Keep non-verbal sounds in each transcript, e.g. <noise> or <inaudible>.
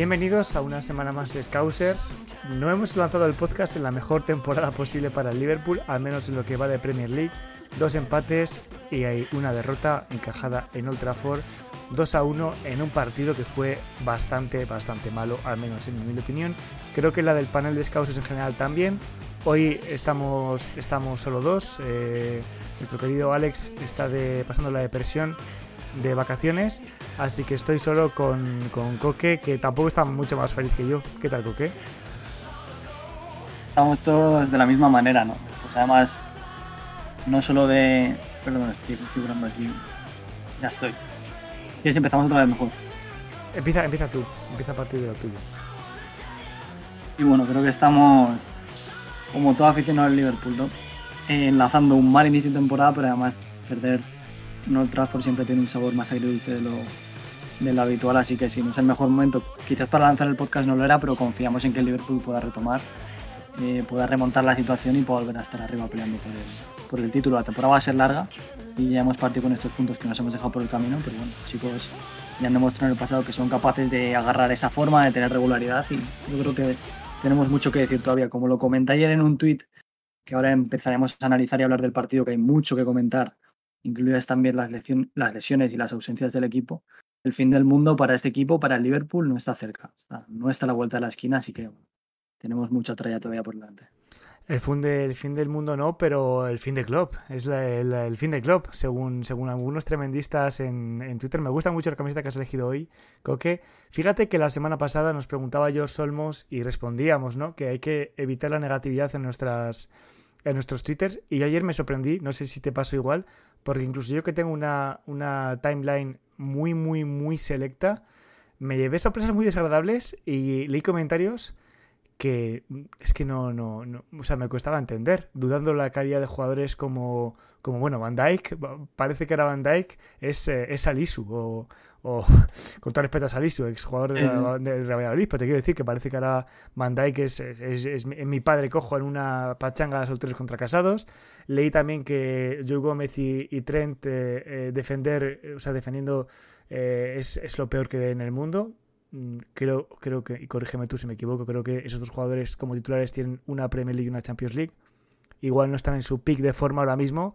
Bienvenidos a una semana más de Scousers. No hemos lanzado el podcast en la mejor temporada posible para el Liverpool, al menos en lo que va de Premier League. Dos empates y hay una derrota encajada en Old Trafford. 2 a 1 en un partido que fue bastante, bastante malo, al menos en mi opinión. Creo que la del panel de Scousers en general también. Hoy estamos, estamos solo dos. Eh, nuestro querido Alex está pasando la depresión de vacaciones, así que estoy solo con, con Coque, que tampoco está mucho más feliz que yo. ¿Qué tal, Coque? Estamos todos de la misma manera, ¿no? Pues además, no solo de... Perdón, estoy configurando aquí. Ya estoy. Y si empezamos otra vez mejor. Empieza, empieza tú, empieza a partir de lo tuyo. Y bueno, creo que estamos, como todo aficionado al Liverpool, ¿no? enlazando un mal inicio de temporada, pero además perder no Trafford siempre tiene un sabor más agridulce de lo, de lo habitual, así que si no es el mejor momento, quizás para lanzar el podcast no lo era, pero confiamos en que el Liverpool pueda retomar, eh, pueda remontar la situación y pueda volver a estar arriba peleando por el, por el título. La temporada va a ser larga y ya hemos partido con estos puntos que nos hemos dejado por el camino, pero bueno, chicos ya han demostrado en el pasado que son capaces de agarrar esa forma, de tener regularidad y yo creo que tenemos mucho que decir todavía. Como lo comenté ayer en un tuit, que ahora empezaremos a analizar y hablar del partido, que hay mucho que comentar incluidas también las, las lesiones y las ausencias del equipo, el fin del mundo para este equipo, para el Liverpool, no está cerca. no está a la vuelta de la esquina, así que tenemos mucha trayectoria todavía por delante. El fin, el fin del mundo no, pero el fin de club. Es el, fin de club, según, según algunos tremendistas en, en, Twitter. Me gusta mucho la camiseta que has elegido hoy, Coque. Fíjate que la semana pasada nos preguntaba yo Solmos y respondíamos, ¿no? Que hay que evitar la negatividad en nuestras en nuestros Twitter y ayer me sorprendí, no sé si te pasó igual, porque incluso yo que tengo una, una timeline muy, muy, muy selecta, me llevé sorpresas muy desagradables y leí comentarios que es que no, no, no, o sea, me costaba entender, dudando la calidad de jugadores como, como bueno, Van Dyke, parece que era Van Dyke, es, eh, es Alisu, o, o <laughs> con todo respeto a Salisu, exjugador jugador de Real Madrid, pero te quiero decir que parece que ahora Van Dijk es, es, mi padre cojo en una pachanga de solteros contra casados. Leí también que Joe Gómez y, Trent eh, eh, defender, o sea, defendiendo eh, es, es, lo peor que ve en el mundo. Mm, creo, creo que, y corrígeme tú si me equivoco, creo que esos dos jugadores como titulares tienen una Premier League y una Champions League. Igual no están en su pick de forma ahora mismo,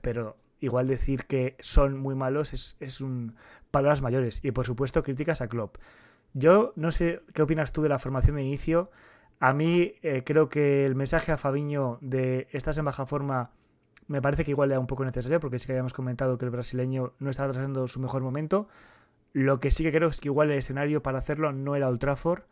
pero igual decir que son muy malos es, es un palabras mayores. Y por supuesto, críticas a Klopp. Yo no sé qué opinas tú de la formación de inicio. A mí eh, creo que el mensaje a Fabiño de estás en baja forma me parece que igual era un poco necesario, porque sí que habíamos comentado que el brasileño no estaba trazando su mejor momento. Lo que sí que creo es que igual el escenario para hacerlo no era Old Trafford.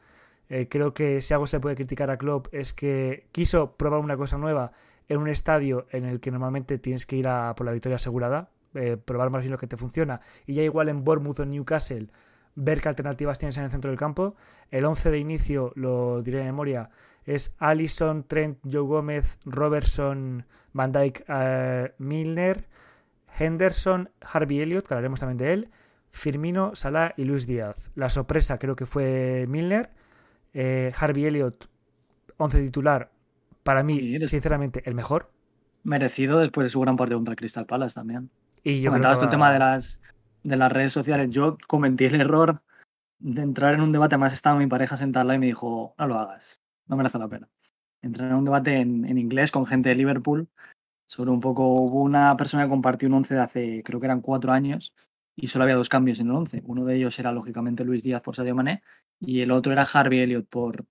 Eh, creo que si algo se puede criticar a Klopp es que quiso probar una cosa nueva en un estadio en el que normalmente tienes que ir a por la victoria asegurada, eh, probar más bien lo que te funciona, y ya igual en Bournemouth o Newcastle, ver qué alternativas tienes en el centro del campo. El 11 de inicio, lo diré de memoria, es Allison, Trent, Joe Gómez, Robertson, Van Dyke, eh, Milner, Henderson, Harvey Elliott, que hablaremos también de él, Firmino, Salah y Luis Díaz. La sorpresa creo que fue Milner. Eh, Harvey Elliott, 11 titular, para mí, sinceramente, el mejor. Merecido después de su gran partido contra Crystal Palace también. Y yo Comentabas el tema de las, de las redes sociales. Yo cometí el error de entrar en un debate. Además, estaba mi pareja sentada y me dijo: No lo hagas, no merece la pena. Entré en un debate en, inglés con gente de Liverpool sobre un poco. Hubo una persona que compartió un 11 de hace, creo que eran cuatro años, y solo había dos cambios en el 11. Uno de ellos era, lógicamente, Luis Díaz por Sadio Mané, y el otro era Harvey Elliott por,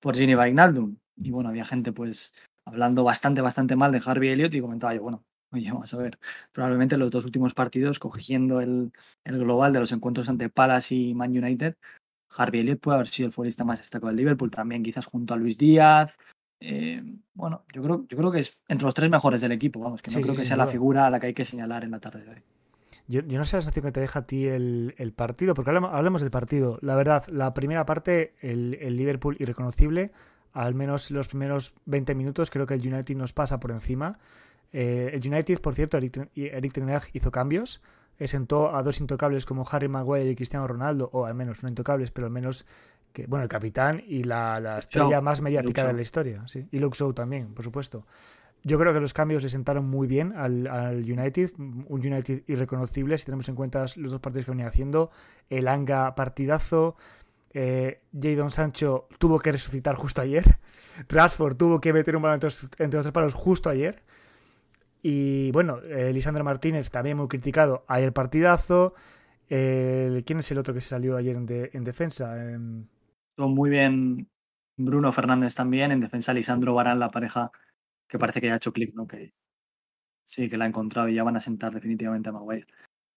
por Wijnaldum. Y bueno, había gente pues hablando bastante, bastante mal de Harvey Elliott y comentaba yo, bueno, oye, vamos a ver, probablemente los dos últimos partidos, cogiendo el, el global de los encuentros ante Palace y Man United, Harvey Elliott puede haber sido el futbolista más destacado del Liverpool, también quizás junto a Luis Díaz. Eh, bueno, yo creo, yo creo que es entre los tres mejores del equipo, vamos, que no creo que sea la figura a la que hay que señalar en la tarde de hoy. Yo, no sé la sensación que te deja a ti el, el partido, porque hablemos, del partido. La verdad, la primera parte, el, el Liverpool irreconocible, al menos los primeros 20 minutos creo que el United nos pasa por encima. Eh, el United, por cierto, Eric, Eric hizo cambios, sentó a dos intocables como Harry Maguire y Cristiano Ronaldo, o al menos no intocables, pero al menos que, bueno, el capitán y la, estrella más mediática de la historia, sí. y Luke Shaw también, por supuesto. Yo creo que los cambios le sentaron muy bien al, United, un United irreconocible si tenemos en cuenta los dos partidos que venía haciendo, el Anga partidazo, Eh, Jadon Sancho tuvo que resucitar justo ayer. <laughs> Rashford tuvo que meter un balón entre los, tres palos justo ayer. Y bueno, eh, Lisandro Martínez también muy criticado. Ayer partidazo. ¿Quién es el otro que se salió ayer en, defensa? Estuvo muy bien Bruno Fernández también. En defensa, Lisandro Barán, la pareja que parece que ya ha hecho clic, ¿no? Que sí, que la ha encontrado y ya van a sentar definitivamente a Maguire.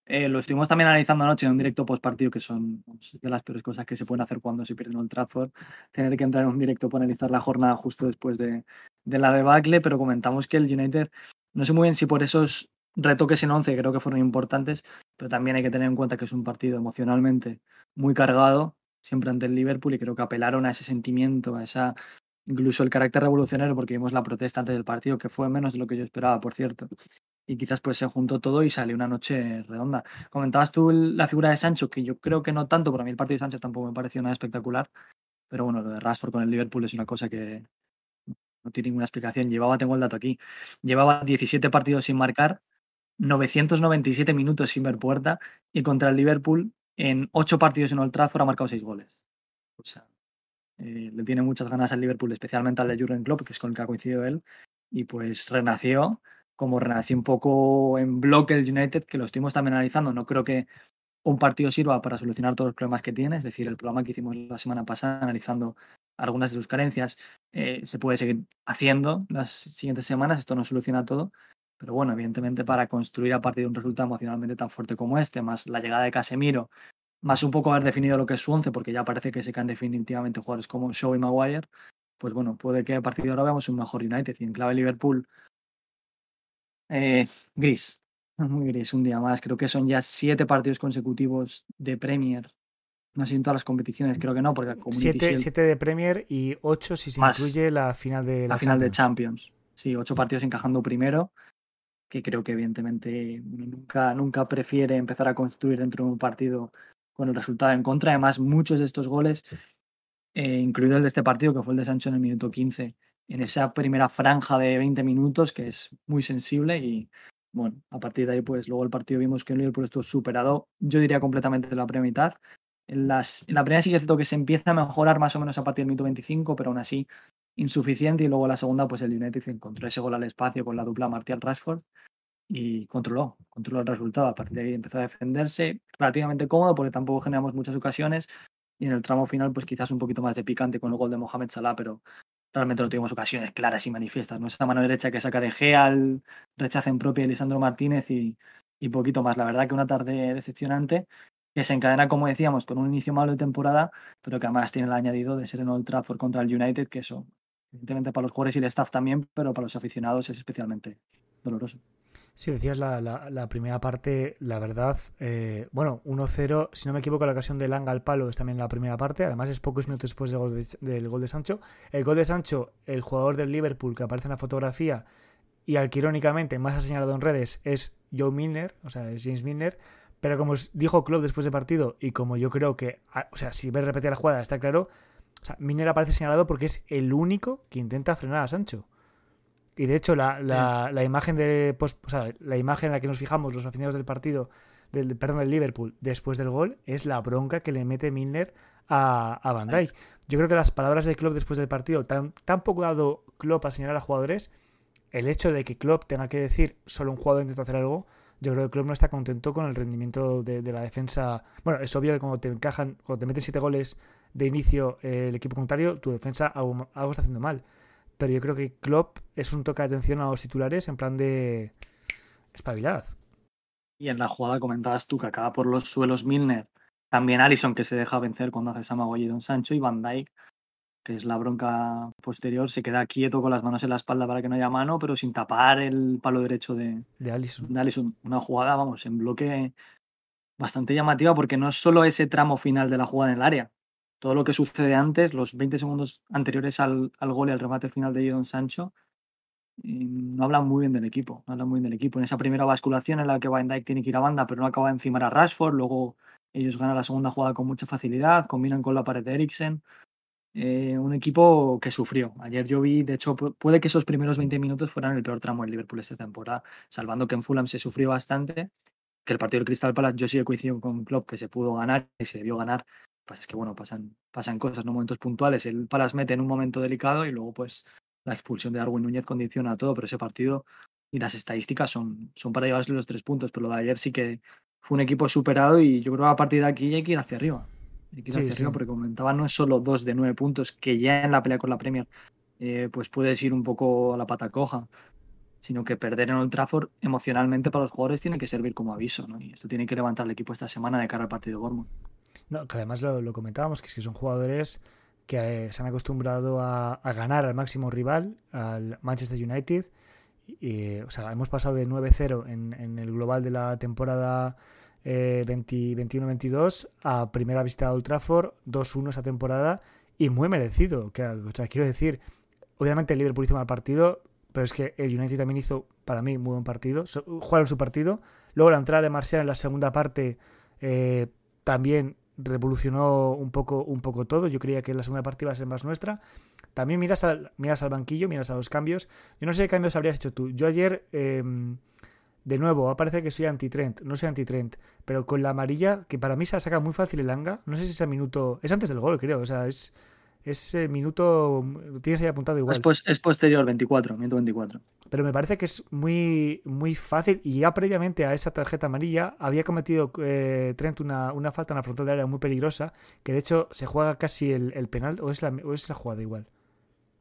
Eh, lo estuvimos también analizando anoche en un directo post partido, que son de las peores cosas que se pueden hacer cuando se pierde en el Trafford. Tener que entrar en un directo para analizar la jornada justo después de, de la debacle, pero comentamos que el United, no sé muy bien si por esos retoques en 11 creo que fueron importantes, pero también hay que tener en cuenta que es un partido emocionalmente muy cargado, siempre ante el Liverpool, y creo que apelaron a ese sentimiento, a esa incluso el carácter revolucionario, porque vimos la protesta antes del partido, que fue menos de lo que yo esperaba, por cierto. Y quizás pues se juntó todo y salió una noche redonda. Comentabas tú la figura de Sancho, que yo creo que no tanto, pero a mí el partido de Sancho tampoco me pareció nada espectacular. Pero bueno, lo de Rashford con el Liverpool es una cosa que no tiene ninguna explicación. Llevaba, tengo el dato aquí, llevaba 17 partidos sin marcar, 997 minutos sin ver puerta y contra el Liverpool en 8 partidos en Old Trafford ha marcado 6 goles. O sea, eh, le tiene muchas ganas al Liverpool, especialmente al de Jurgen Klopp, que es con el que ha coincidido él, y pues renació, como renació un poco en bloque el United, que lo estuvimos también analizando. No creo que un partido sirva para solucionar todos los problemas que tiene, es decir, el programa que hicimos la semana pasada analizando algunas de sus carencias eh, se puede seguir haciendo las siguientes semanas, esto no soluciona todo, pero bueno, evidentemente para construir a partir de un resultado emocionalmente tan fuerte como este, más la llegada de Casemiro, más un poco haber definido lo que es su once, porque ya parece que se caen definitivamente jugadores como Shaw y Maguire, pues bueno, puede que a partir de ahora veamos un mejor United. Y en clave Liverpool, eh, gris, muy gris, un día más. Creo que son ya siete partidos consecutivos de Premier. No sé en todas las competiciones, creo que no, porque siete, siete, de Premier y ocho si se incluye la final de la, final de Champions. Sí, ocho partidos encajando primero, que creo que evidentemente nunca, nunca prefiere empezar a construir dentro de un partido con el resultado en contra. Además, muchos de estos goles, eh, incluido el de este partido, que fue el de Sancho en el minuto 15, en esa primera franja de 20 minutos, que es muy sensible y bueno, a partir de ahí, pues luego el partido vimos que el Liverpool estuvo superado, yo diría completamente la primera mitad. En, las, en la primera sí que que se empieza a mejorar más o menos a partir del minuto 25, pero aún así insuficiente. Y luego la segunda, pues el United encontró ese gol al espacio con la dupla Martial Rashford y controló, controló el resultado. A partir de ahí empezó a defenderse relativamente cómodo porque tampoco generamos muchas ocasiones y en el tramo final pues quizás un poquito más de picante con el gol de Mohamed Salah, pero realmente no tuvimos ocasiones claras y manifiestas. No esa mano derecha que saca de Gea, al rechazo en propia de Lisandro Martínez y, y poquito más. La verdad que una tarde decepcionante que se encadena, como decíamos, con un inicio malo de temporada, pero que además tiene el añadido de ser en Old Trafford contra el United, que eso, evidentemente para los jugadores y el staff también, pero para los aficionados es especialmente doloroso. Sí, decías la, la, primera parte, la verdad, eh, bueno, 1-0, si no me equivoco, la ocasión de Langa al palo es también la primera parte, además es pocos minutos después del gol de, del gol de Sancho. El gol de Sancho, el jugador del Liverpool que aparece en la fotografía y al que irónicamente más ha señalado en redes es Joe Milner, o sea, es James Milner, pero como dijo Klopp después del partido y como yo creo que, o sea, si ves repetir la jugada está claro, o sea, Milner aparece señalado porque es el único que intenta frenar a Sancho. Y de hecho, la, la, imagen de o sea, la imagen en la que nos fijamos los aficionados del partido, del, perdón, del Liverpool, después del gol, es la bronca que le mete Milner a, a Van Dijk. Yo creo que las palabras de Klopp después del partido, tan, tan poco dado Klopp a señalar a jugadores, el hecho de que Klopp tenga que decir solo un jugador intenta hacer algo, yo creo que Klopp no está contento con el rendimiento de, la defensa. Bueno, es obvio que cuando te encajan, cuando te meten siete goles de inicio eh, el equipo contrario, tu defensa algo está haciendo mal pero yo creo que Klopp es un toque de atención a los titulares en plan de espabilad. Y en la jugada comentabas tú que acaba por los suelos Milner, también Allison que se deja vencer cuando hace Samagoy y Don Sancho y Van Dyke, que es la bronca posterior, se queda quieto con las manos en la espalda para que no haya mano, pero sin tapar el palo derecho de, de Allison. De Allison. Una jugada, vamos, en bloque bastante llamativa porque no es solo ese tramo final de la jugada en el área, todo lo que sucede antes, los 20 segundos anteriores al, gol y al remate final de Jadon Sancho, no hablan muy bien del equipo, no hablan muy bien del equipo. En esa primera basculación en la que Van Dijk tiene que ir a banda, pero no acaba de encimar a Rashford, luego ellos ganan la segunda jugada con mucha facilidad, combinan con la pared de Eriksen. Eh, un equipo que sufrió. Ayer yo vi, de hecho, puede que esos primeros 20 minutos fueran el peor tramo del Liverpool esta temporada, salvando que en Fulham se sufrió bastante. Que el partido del Crystal Palace, yo sí he coincidido con Klopp que se pudo ganar y se debió ganar. Pues es que, bueno, pasan, pasan cosas, no momentos puntuales. El Palace mete en un momento delicado y luego, pues, la expulsión de Darwin Núñez condiciona todo, pero ese partido y las estadísticas son, son para llevarse los tres puntos. Pero lo de ayer sí que fue un equipo superado y yo creo que a partir de aquí hay que ir hacia arriba. Hay que ir hacia arriba porque comentaba, no es solo dos de nueve puntos, que ya en la pelea con la Premier eh, pues puedes ir un poco a la pata coja sino que perder en Old Trafford emocionalmente para los jugadores tiene que servir como aviso, ¿no? Y esto tiene que levantar el equipo esta semana de cara al partido de Bournemouth. No, que además lo, comentábamos, que son jugadores que eh, se han acostumbrado a, ganar al máximo rival, al Manchester United. Y, o sea, hemos pasado de 9-0 en, el global de la temporada eh, 21-22 a primera visita a Old Trafford, 2-1 esa temporada y muy merecido. O sea, quiero decir, obviamente el Liverpool hizo mal partido, pero es que el United también hizo, para mí, muy buen partido. Jugaron su partido. Luego la entrada de Marcial en la segunda parte eh, también revolucionó un poco, un poco todo. Yo creía que la segunda parte iba a ser más nuestra. También miras al, miras al banquillo, miras a los cambios. Yo no sé qué cambios habrías hecho tú. Yo ayer, em, de nuevo, parece que soy anti-trend. No soy anti-trend. Pero con la amarilla, que para mí se la saca muy fácil el Anga. No sé si ese minuto... Es antes del gol, creo. O sea, es ese minuto tienes ahí apuntado igual. Es, posterior, 24, minuto 24. Pero me parece que es muy, muy fácil y ya previamente a esa tarjeta amarilla había cometido eh, Trent una, una, falta en la frontal de área muy peligrosa, que de hecho se juega casi el, penal o es, la, o es jugada igual.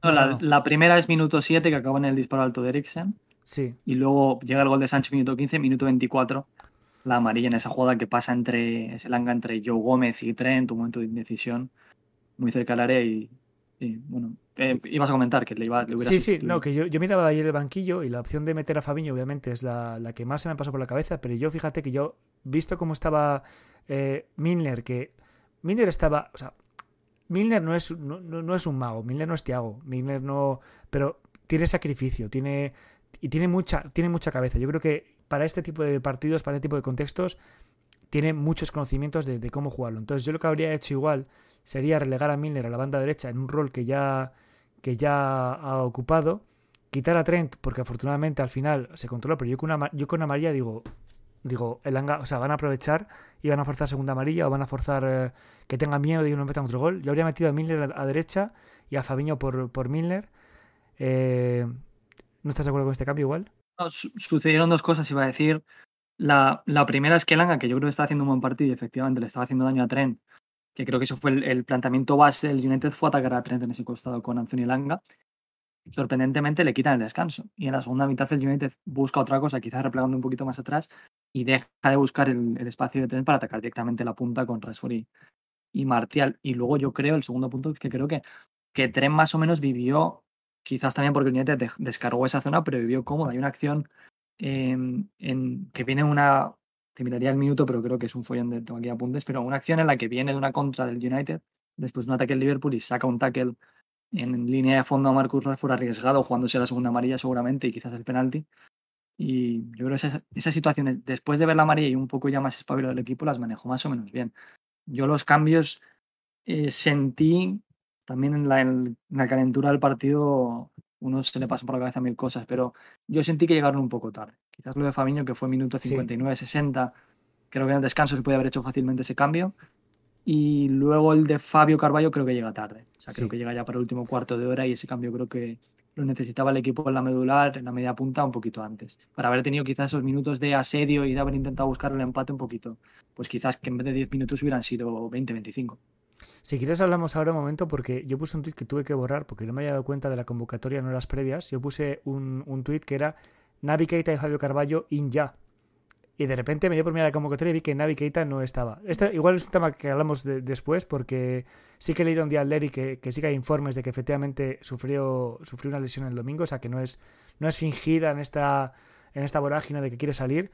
No, la, primera es minuto 7 que acaba en el disparo alto de Eriksen. Sí. Y luego llega el gol de Sánchez minuto 15, minuto 24 la amarilla en esa jugada que pasa entre ese langa entre Joe Gómez y Trent, un momento de indecisión muy cerca del área y, bueno, eh, ibas a comentar que le, iba, le hubiera Sí, sí, no, que yo, yo, miraba ayer el banquillo y la opción de meter a Fabiño obviamente es la, que más se me pasó por la cabeza, pero yo fíjate que yo, visto cómo estaba eh, Milner, que Milner estaba, o sea, Milner no es, no, no es un mago, Milner no es Tiago, Milner no, pero tiene sacrificio, tiene y tiene mucha, tiene mucha cabeza. Yo creo que para este tipo de partidos, para este tipo de contextos, tiene muchos conocimientos de, de, cómo jugarlo. Entonces yo lo que habría hecho igual sería relegar a Milner a la banda derecha en un rol que ya, que ya ha ocupado, quitar a Trent, porque afortunadamente al final se controla, pero yo con, una, yo con amarilla digo, digo, el o sea, van a aprovechar y van a forzar segunda amarilla o van a forzar eh, que tenga miedo que no metan otro gol. Yo habría metido a Milner a, derecha y a Fabiño por, por Milner. Eh, ¿No estás de acuerdo con este cambio igual? sucedieron dos cosas, iba a decir. La, la, primera es que Langa, que yo creo que está haciendo un buen partido y efectivamente le estaba haciendo daño a Trent, que creo que eso fue el, planteamiento base del United, fue atacar a Trent en ese costado con Anthony Langa. Sorprendentemente le quitan el descanso. Y en la segunda mitad el United busca otra cosa, quizás replegando un poquito más atrás, y deja de buscar el, espacio de Trent para atacar directamente la punta con Rashford y, Martial. Y luego yo creo, el segundo punto, que creo que, que Trent más o menos vivió, quizás también porque el United descargó esa zona, pero vivió cómodo. Hay una acción en, que viene una, te miraría el minuto, pero creo que es un follón de tengo aquí apuntes, pero una acción en la que viene de una contra del United, después de un ataque del Liverpool y saca un tackle en línea de fondo a Marcus Rashford arriesgado, jugándose la segunda amarilla seguramente y quizás el penalti. Y yo creo que esas, situaciones, después de ver la amarilla y un poco ya más espabilado del equipo, las manejo más o menos bien. Yo los cambios eh, sentí también en la, en la, calentura del partido, uno se le pasa por la cabeza mil cosas, pero yo sentí que llegaron un poco tarde. Quizás lo de Fabiño, que fue minuto 59-60, creo que en el descanso se puede haber hecho fácilmente ese cambio. Y luego el de Fabio Carballo creo que llega tarde. O sea, creo que llega ya para el último cuarto de hora y ese cambio creo que lo necesitaba el equipo en la medular, en la media punta, un poquito antes. Para haber tenido quizás esos minutos de asedio y de haber intentado buscar el empate un poquito. Pues quizás que en vez de 10 minutos hubieran sido 20-25. Si quieres hablamos ahora un momento porque yo puse un tweet que tuve que borrar porque no me había dado cuenta de la convocatoria en horas previas. Yo puse un, un tweet que era Navi Keita y Fabio Carballo in ya. Y de repente me dio por mirar la convocatoria y vi que Navi Keita no estaba. Este igual es un tema que hablamos después porque sí que he leído un día al Leri que, que sí que hay informes de que efectivamente sufrió, sufrió una lesión el domingo, o sea que no es, no es fingida en esta, en esta vorágine de que quiere salir.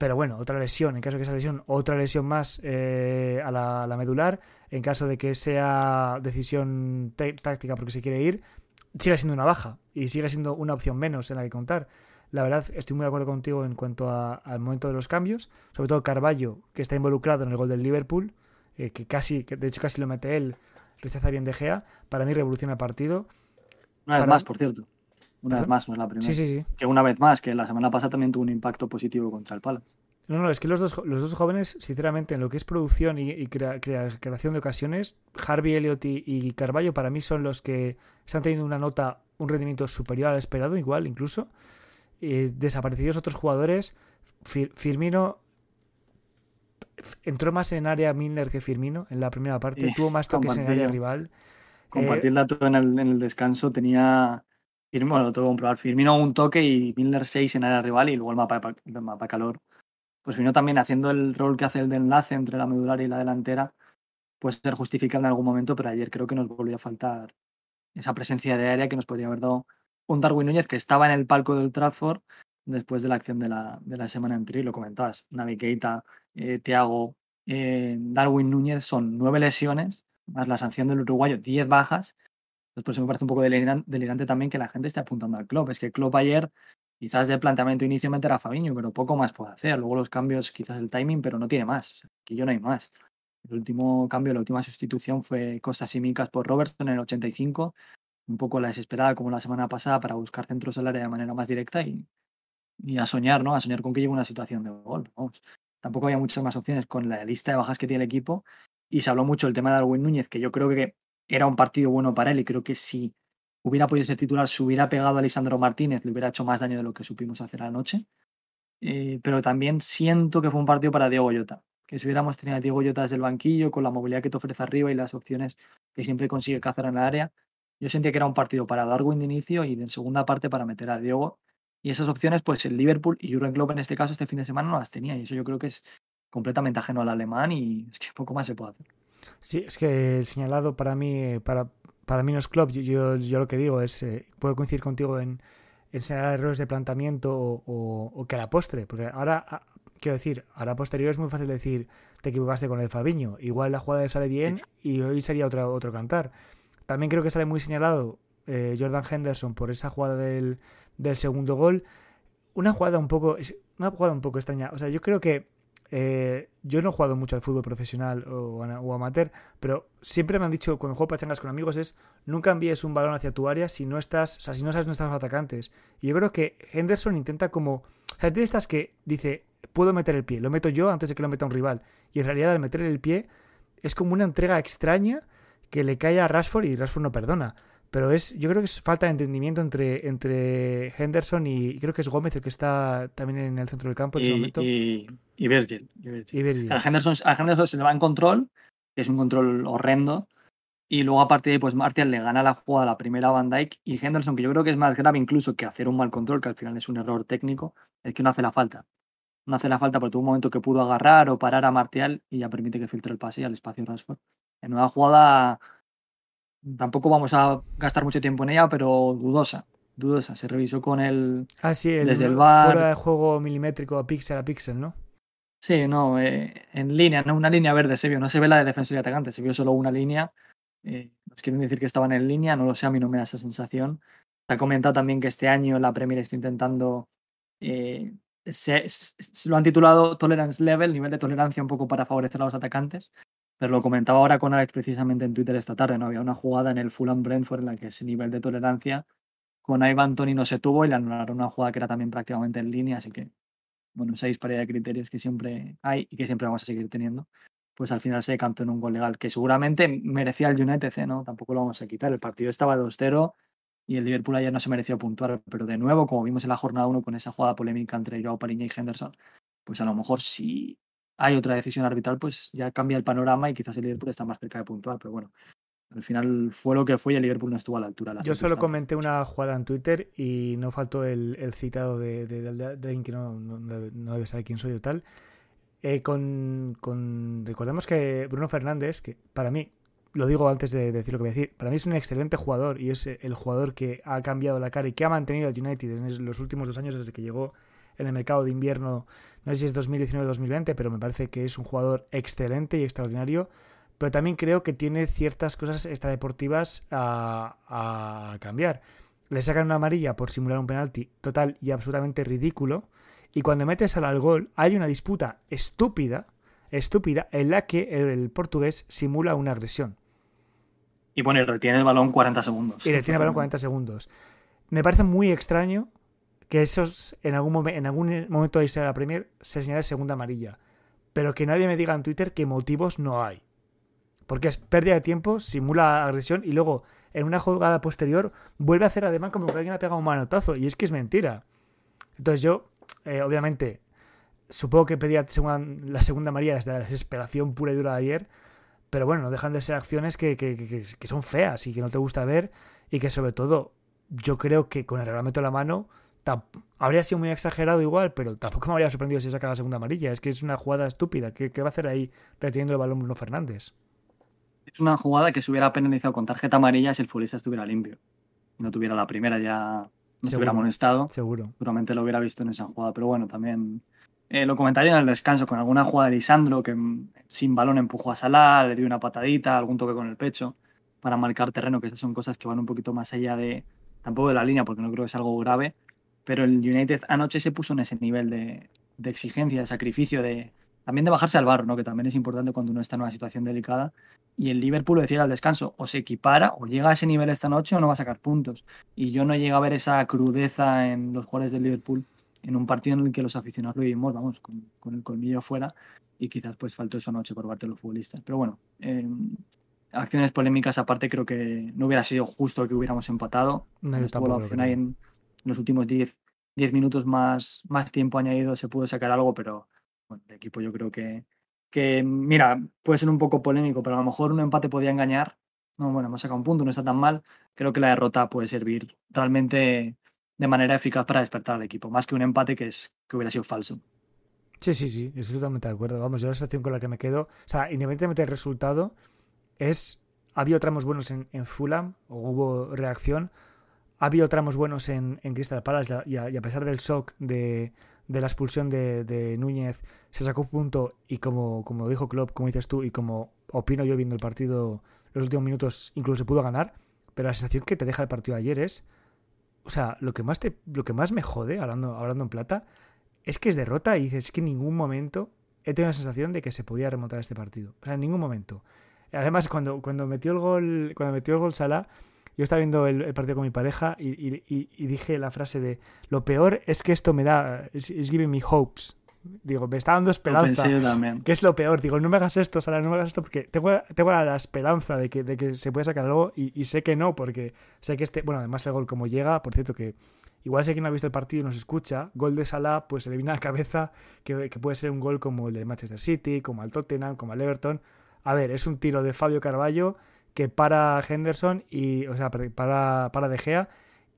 Pero bueno, otra lesión, en caso de que esa lesión, otra lesión más eh, a, la, medular, en caso de que sea decisión táctica porque se quiere ir, sigue siendo una baja y sigue siendo una opción menos en la que contar. La verdad, estoy muy de acuerdo contigo en cuanto al momento de los cambios, sobre todo Carballo, que está involucrado en el gol del Liverpool, eh, que casi, que de hecho casi lo mete él, rechaza bien De Gea, para mí revoluciona el partido. Una vez más, por cierto. Una vez más, no es la primera. Sí, sí, sí. Que una vez más, que la semana pasada también tuvo un impacto positivo contra el Palace. No, no, es que los dos, los dos jóvenes, sinceramente, en lo que es producción y, creación de ocasiones, Harvey Elliott y, Carballo para mí son los que están teniendo una nota, un rendimiento superior al esperado, igual incluso. Desaparecidos otros jugadores. Firmino entró más en área Milner que Firmino en la primera parte, tuvo más toques en área rival. Compartir el dato en el, descanso tenía. Firmino, lo tengo que comprobar. Firmino un toque y Milner seis en área rival y luego el mapa, el mapa calor pues vino también haciendo el rol que hace el de enlace entre la medular y la delantera, puede ser justificado en algún momento, pero ayer creo que nos volvió a faltar esa presencia de área que nos podría haber dado Darwin Núñez que estaba en el palco del Trafford después de la acción de la, de la semana anterior, lo comentabas, Navi Keita, eh, eh, Darwin Núñez son nueve lesiones, más la sanción del uruguayo, diez bajas. Después me parece un poco delirante también que la gente esté apuntando al club. Es que club ayer Quizás de planteamiento inicio meter a Fabiño, pero poco más puede hacer. Luego los cambios, quizás el timing, pero no tiene más. Aquí yo no hay más. El último cambio, la última sustitución fue Costas y Micas por Robertson en el 85. Un poco la desesperada como la semana pasada para buscar centros del área de manera más directa y, a soñar, ¿no? A soñar con que llegue una situación de gol. Vamos. Tampoco había muchas más opciones con la lista de bajas que tiene el equipo. Y se habló mucho del tema de Darwin Núñez, que yo creo que era un partido bueno para él y creo que sí hubiera podido ser titular, se hubiera pegado a Lisandro Martínez, le hubiera hecho más daño de lo que supimos hacer anoche. Eh, pero también siento que fue un partido para Diego Llota. Que si hubiéramos tenido a Diego Llota desde el banquillo, con la movilidad que te ofrece arriba y las opciones que siempre consigue cazar en el área, yo sentía que era un partido para Darwin de inicio y en segunda parte para meter a Diego. Y esas opciones, pues el Liverpool y Jurgen Klopp en este caso, este fin de semana no las tenía. Y eso yo creo que es completamente ajeno al alemán y es que <laughs> poco más se puede hacer. Sí, es que el señalado para mí, para, para mí no es club. Yo, yo, lo que digo es, eh, puedo coincidir contigo en, enseñar errores de planteamiento o, que a la postre, porque ahora, quiero decir, ahora posterior es muy fácil decir, te equivocaste con el Fabiño. Igual la jugada sale bien y hoy sería otro, otro cantar. También creo que sale muy señalado eh, Jordan Henderson por esa jugada del, del segundo gol. Una jugada un poco, una jugada un poco extraña. O sea, yo creo que eh, yo no he jugado mucho al fútbol profesional o, amateur, pero siempre me han dicho cuando juego pachangas con amigos es nunca envíes un balón hacia tu área si no estás, o sea, si no sabes dónde están los atacantes. Y yo creo que Henderson intenta como, o sea, de estas que dice, puedo meter el pie, lo meto yo antes de que lo meta un rival. Y en realidad al meter el pie es como una entrega extraña que le cae a Rashford y Rashford no perdona. Pero es, yo creo que es falta de entendimiento entre, entre Henderson y creo que es Gómez el que está también en el centro del campo en ese momento. Y, y Virgil. Y A, Henderson, se le va en control, que es un control horrendo. Y luego a partir de ahí, pues Martial le gana la jugada a la primera Van Dyke y Henderson, que yo creo que es más grave incluso que hacer un mal control, que al final es un error técnico, es que no hace la falta. No hace la falta porque tuvo un momento que pudo agarrar o parar a Martial y ya permite que filtre el pase y al espacio Rashford. En una jugada Tampoco vamos a gastar mucho tiempo en ella, pero dudosa. Dudosa. Se revisó con el. Ah, sí, desde el bar. Fuera de juego milimétrico a píxel a píxel, ¿no? Sí, no, eh, en línea, no una línea verde se vio, no se ve la de defensor y atacante, se vio solo una línea. Eh, nos quieren decir que estaban en línea, no lo sé, a mí no me da esa sensación. Se ha comentado también que este año la Premier está intentando. Eh, se, lo han titulado Tolerance Level, nivel de tolerancia un poco para favorecer a los atacantes. Pero lo comentaba ahora con Alex precisamente en Twitter esta tarde, ¿no? Había una jugada en el Fulham Brentford en la que ese nivel de tolerancia con Ivan Tony no se tuvo y le anularon una jugada que era también prácticamente en línea, así que, bueno, esa disparidad de criterios que siempre hay y que siempre vamos a seguir teniendo, pues al final se cantó en un gol legal, que seguramente merecía el United, ¿eh? ¿no? Tampoco lo vamos a quitar. El partido estaba 2-0 y el Liverpool ayer no se mereció puntuar, pero de nuevo, como vimos en la jornada 1 con esa jugada polémica entre Joao Pariña y Henderson, pues a lo mejor sí hay otra decisión arbitral, pues ya cambia el panorama y quizás el Liverpool está más cerca de puntuar, pero bueno, al final fue lo que fue y el Liverpool no estuvo a la altura. Yo solo comenté una jugada en Twitter y no faltó el, citado de, de, que no, no, debe saber quién soy o tal. Eh, con, con, recordemos que Bruno Fernández, que para mí, lo digo antes de decir lo que voy a decir, para mí es un excelente jugador y es el jugador que ha cambiado la cara y que ha mantenido al United en los últimos dos años desde que llegó en el mercado de invierno, no sé si es 2019 o 2020, pero me parece que es un jugador excelente y extraordinario. Pero también creo que tiene ciertas cosas extradeportivas a, a cambiar. Le sacan una amarilla por simular un penalti total y absolutamente ridículo. Y cuando metes al, gol, hay una disputa estúpida, estúpida, en la que el, portugués simula una agresión. Y bueno, y retiene el balón 40 segundos. Y retiene el balón 40 segundos. Me parece muy extraño que esos en algún, en algún momento de la historia de la Premier se señala segunda amarilla. Pero que nadie me diga en Twitter que motivos no hay. Porque es pérdida de tiempo, simula agresión y luego en una jugada posterior vuelve a hacer además como que alguien ha pegado un manotazo. Y es que es mentira. Entonces yo, eh, obviamente, supongo que pedía la segunda amarilla desde la desesperación pura y dura de ayer. Pero bueno, no dejan de ser acciones que, que son feas y que no te gusta ver. Y que sobre todo, yo creo que con el reglamento en la mano habría sido muy exagerado igual, pero tampoco me habría sorprendido si saca la segunda amarilla. Es que es una jugada estúpida. ¿Qué, va a hacer ahí reteniendo el balón Bruno Fernández? Es una jugada que se hubiera penalizado con tarjeta amarilla si el futbolista estuviera limpio. No tuviera la primera ya, no estuviera amonestado. Seguro. Seguramente lo hubiera visto en esa jugada. Pero bueno, también eh, lo comentaría en el descanso con alguna jugada de Lisandro que mm, sin balón empujó a Salah, le dio una patadita, algún toque con el pecho para marcar terreno, que esas son cosas que van un poquito más allá de, tampoco de la línea, porque no creo que es algo grave, pero el United anoche se puso en ese nivel de, exigencia, de sacrificio, de también de bajarse al barro, ¿no? que también es importante cuando uno está en una situación delicada. Y el Liverpool lo decía al descanso, o se equipara, o llega a ese nivel esta noche o no va a sacar puntos. Y yo no llego a ver esa crudeza en los jugadores del Liverpool en un partido en el que los aficionados lo vimos, vamos, con, el colmillo afuera, y quizás pues faltó esa noche por parte de los futbolistas. Pero bueno, eh, acciones polémicas aparte, creo que no hubiera sido justo que hubiéramos empatado. No, la opción ahí en los últimos 10 minutos más, más tiempo añadido se pudo sacar algo, pero bueno, el equipo yo creo que, que, mira, puede ser un poco polémico, pero a lo mejor un empate podía engañar. No, bueno, hemos sacado un punto, no está tan mal. Creo que la derrota puede servir realmente de manera eficaz para despertar al equipo, más que un empate que, es, que hubiera sido falso. Sí, sí, sí, estoy totalmente de acuerdo. Vamos, yo la sensación con la que me quedo, o sea, independientemente del resultado, es, ha habido tramos buenos en, en Fulham, o hubo reacción, ha habido tramos buenos en, en Crystal Palace y a, pesar del shock de, la expulsión de, Núñez, se sacó un punto y como, como dijo Klopp, como dices tú, y como opino yo viendo el partido los últimos minutos, incluso se pudo ganar, pero la sensación que te deja el partido de ayer es, o sea, lo que más, te, lo que más me jode, hablando, hablando en plata, es que es derrota y dices que en ningún momento he tenido la sensación de que se podía remontar este partido. O sea, en ningún momento. Además, cuando, cuando metió el gol, cuando metió el gol Salah, yo estaba viendo el, partido con mi pareja y, dije la frase de lo peor es que esto me da, es giving me hopes. Digo, me está dando esperanza. Que es lo peor. Digo, no me hagas esto, Sara, no me hagas esto, porque tengo, tengo la esperanza de que, de que se puede sacar algo y, sé que no, porque sé que este, bueno, además el gol como llega, por cierto que igual sé que no ha visto el partido y nos escucha, gol de Salah, pues se le viene a la cabeza que, que puede ser un gol como el de Manchester City, como al Tottenham, como al Everton. A ver, es un tiro de Fabio Carballo que para Henderson y, o sea, para, para De Gea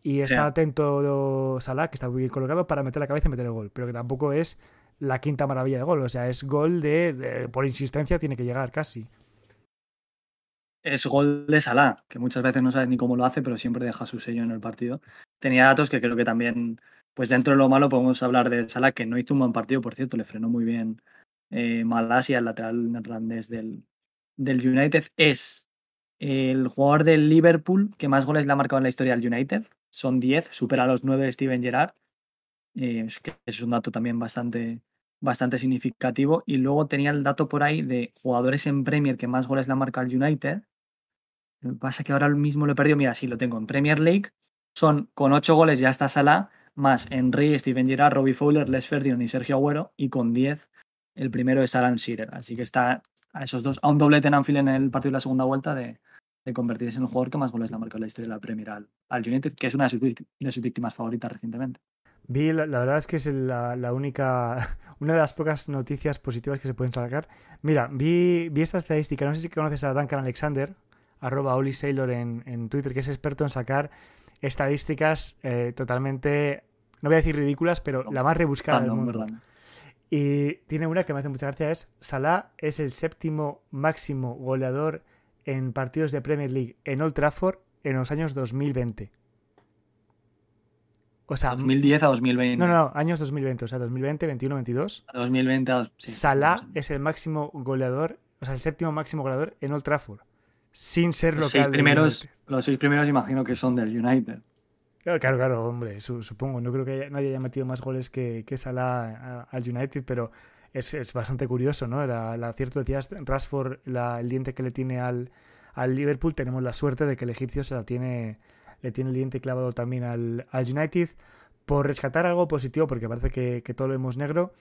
y está atento Salah, que está muy bien colocado, para meter la cabeza y meter el gol. Pero que tampoco es la quinta maravilla de gol. O sea, es gol de, por insistencia tiene que llegar casi. Es gol de Salah, que muchas veces no sabes ni cómo lo hace, pero siempre deja su sello en el partido. Tenía datos que creo que también, pues dentro de lo malo podemos hablar de Salah, que no hizo un buen partido, por cierto, le frenó muy bien eh, Malasia, el lateral neerlandés del, del United. Es el jugador del Liverpool que más goles le ha marcado en la historia al United. Son 10, supera a los 9 de Steven Gerrard. Eh, es un dato también bastante, bastante significativo. Y luego tenía el dato por ahí de jugadores en Premier que más goles le han marcado al United. Lo que pasa es que ahora mismo lo he perdido. Mira, sí lo tengo en Premier League. Son con 8 goles ya está Salah, más Henry, Steven Gerrard, Robbie Fowler, Les Ferdinand y Sergio Agüero. Y con 10 el primero es Alan Shearer. Así que está a esos dos, a un doblete en Anfield en el partido de la segunda vuelta de, de convertirse en el jugador que más goles le ha marcado en la historia de la Premier al, United, que es una de sus, víctimas favoritas recientemente. Vi, la, verdad es que es la, única, <laughs> una de las pocas noticias positivas que se pueden sacar. Mira, vi, vi esta estadística, no sé si conoces a Duncan Alexander, arroba Oli Sailor en, en Twitter, que es experto en sacar estadísticas eh, totalmente, no voy a decir ridículas, pero la más rebuscada del mundo. Y tiene una que me hace mucha gracia, es Salah es el séptimo máximo goleador en partidos de Premier League en Old Trafford en los años 2020. O sea, 2010 a 2020. No, no, años 2020, o sea, 2020, 21, 22. 2020 a... Salah es el máximo goleador, o sea, el séptimo máximo goleador en Old Trafford, sin ser los Seis primeros, los seis primeros imagino que son del United. Claro, claro, claro hombre, supongo. No creo que nadie haya metido más goles que, que Salah al United, pero es, bastante curioso, ¿no? La, la cierto decías, Rashford, el diente que le tiene al, al Liverpool, tenemos la suerte de que el egipcio se la tiene, le tiene el diente clavado también al, al United. por rescatar algo positivo, porque parece que, todo lo vemos negro,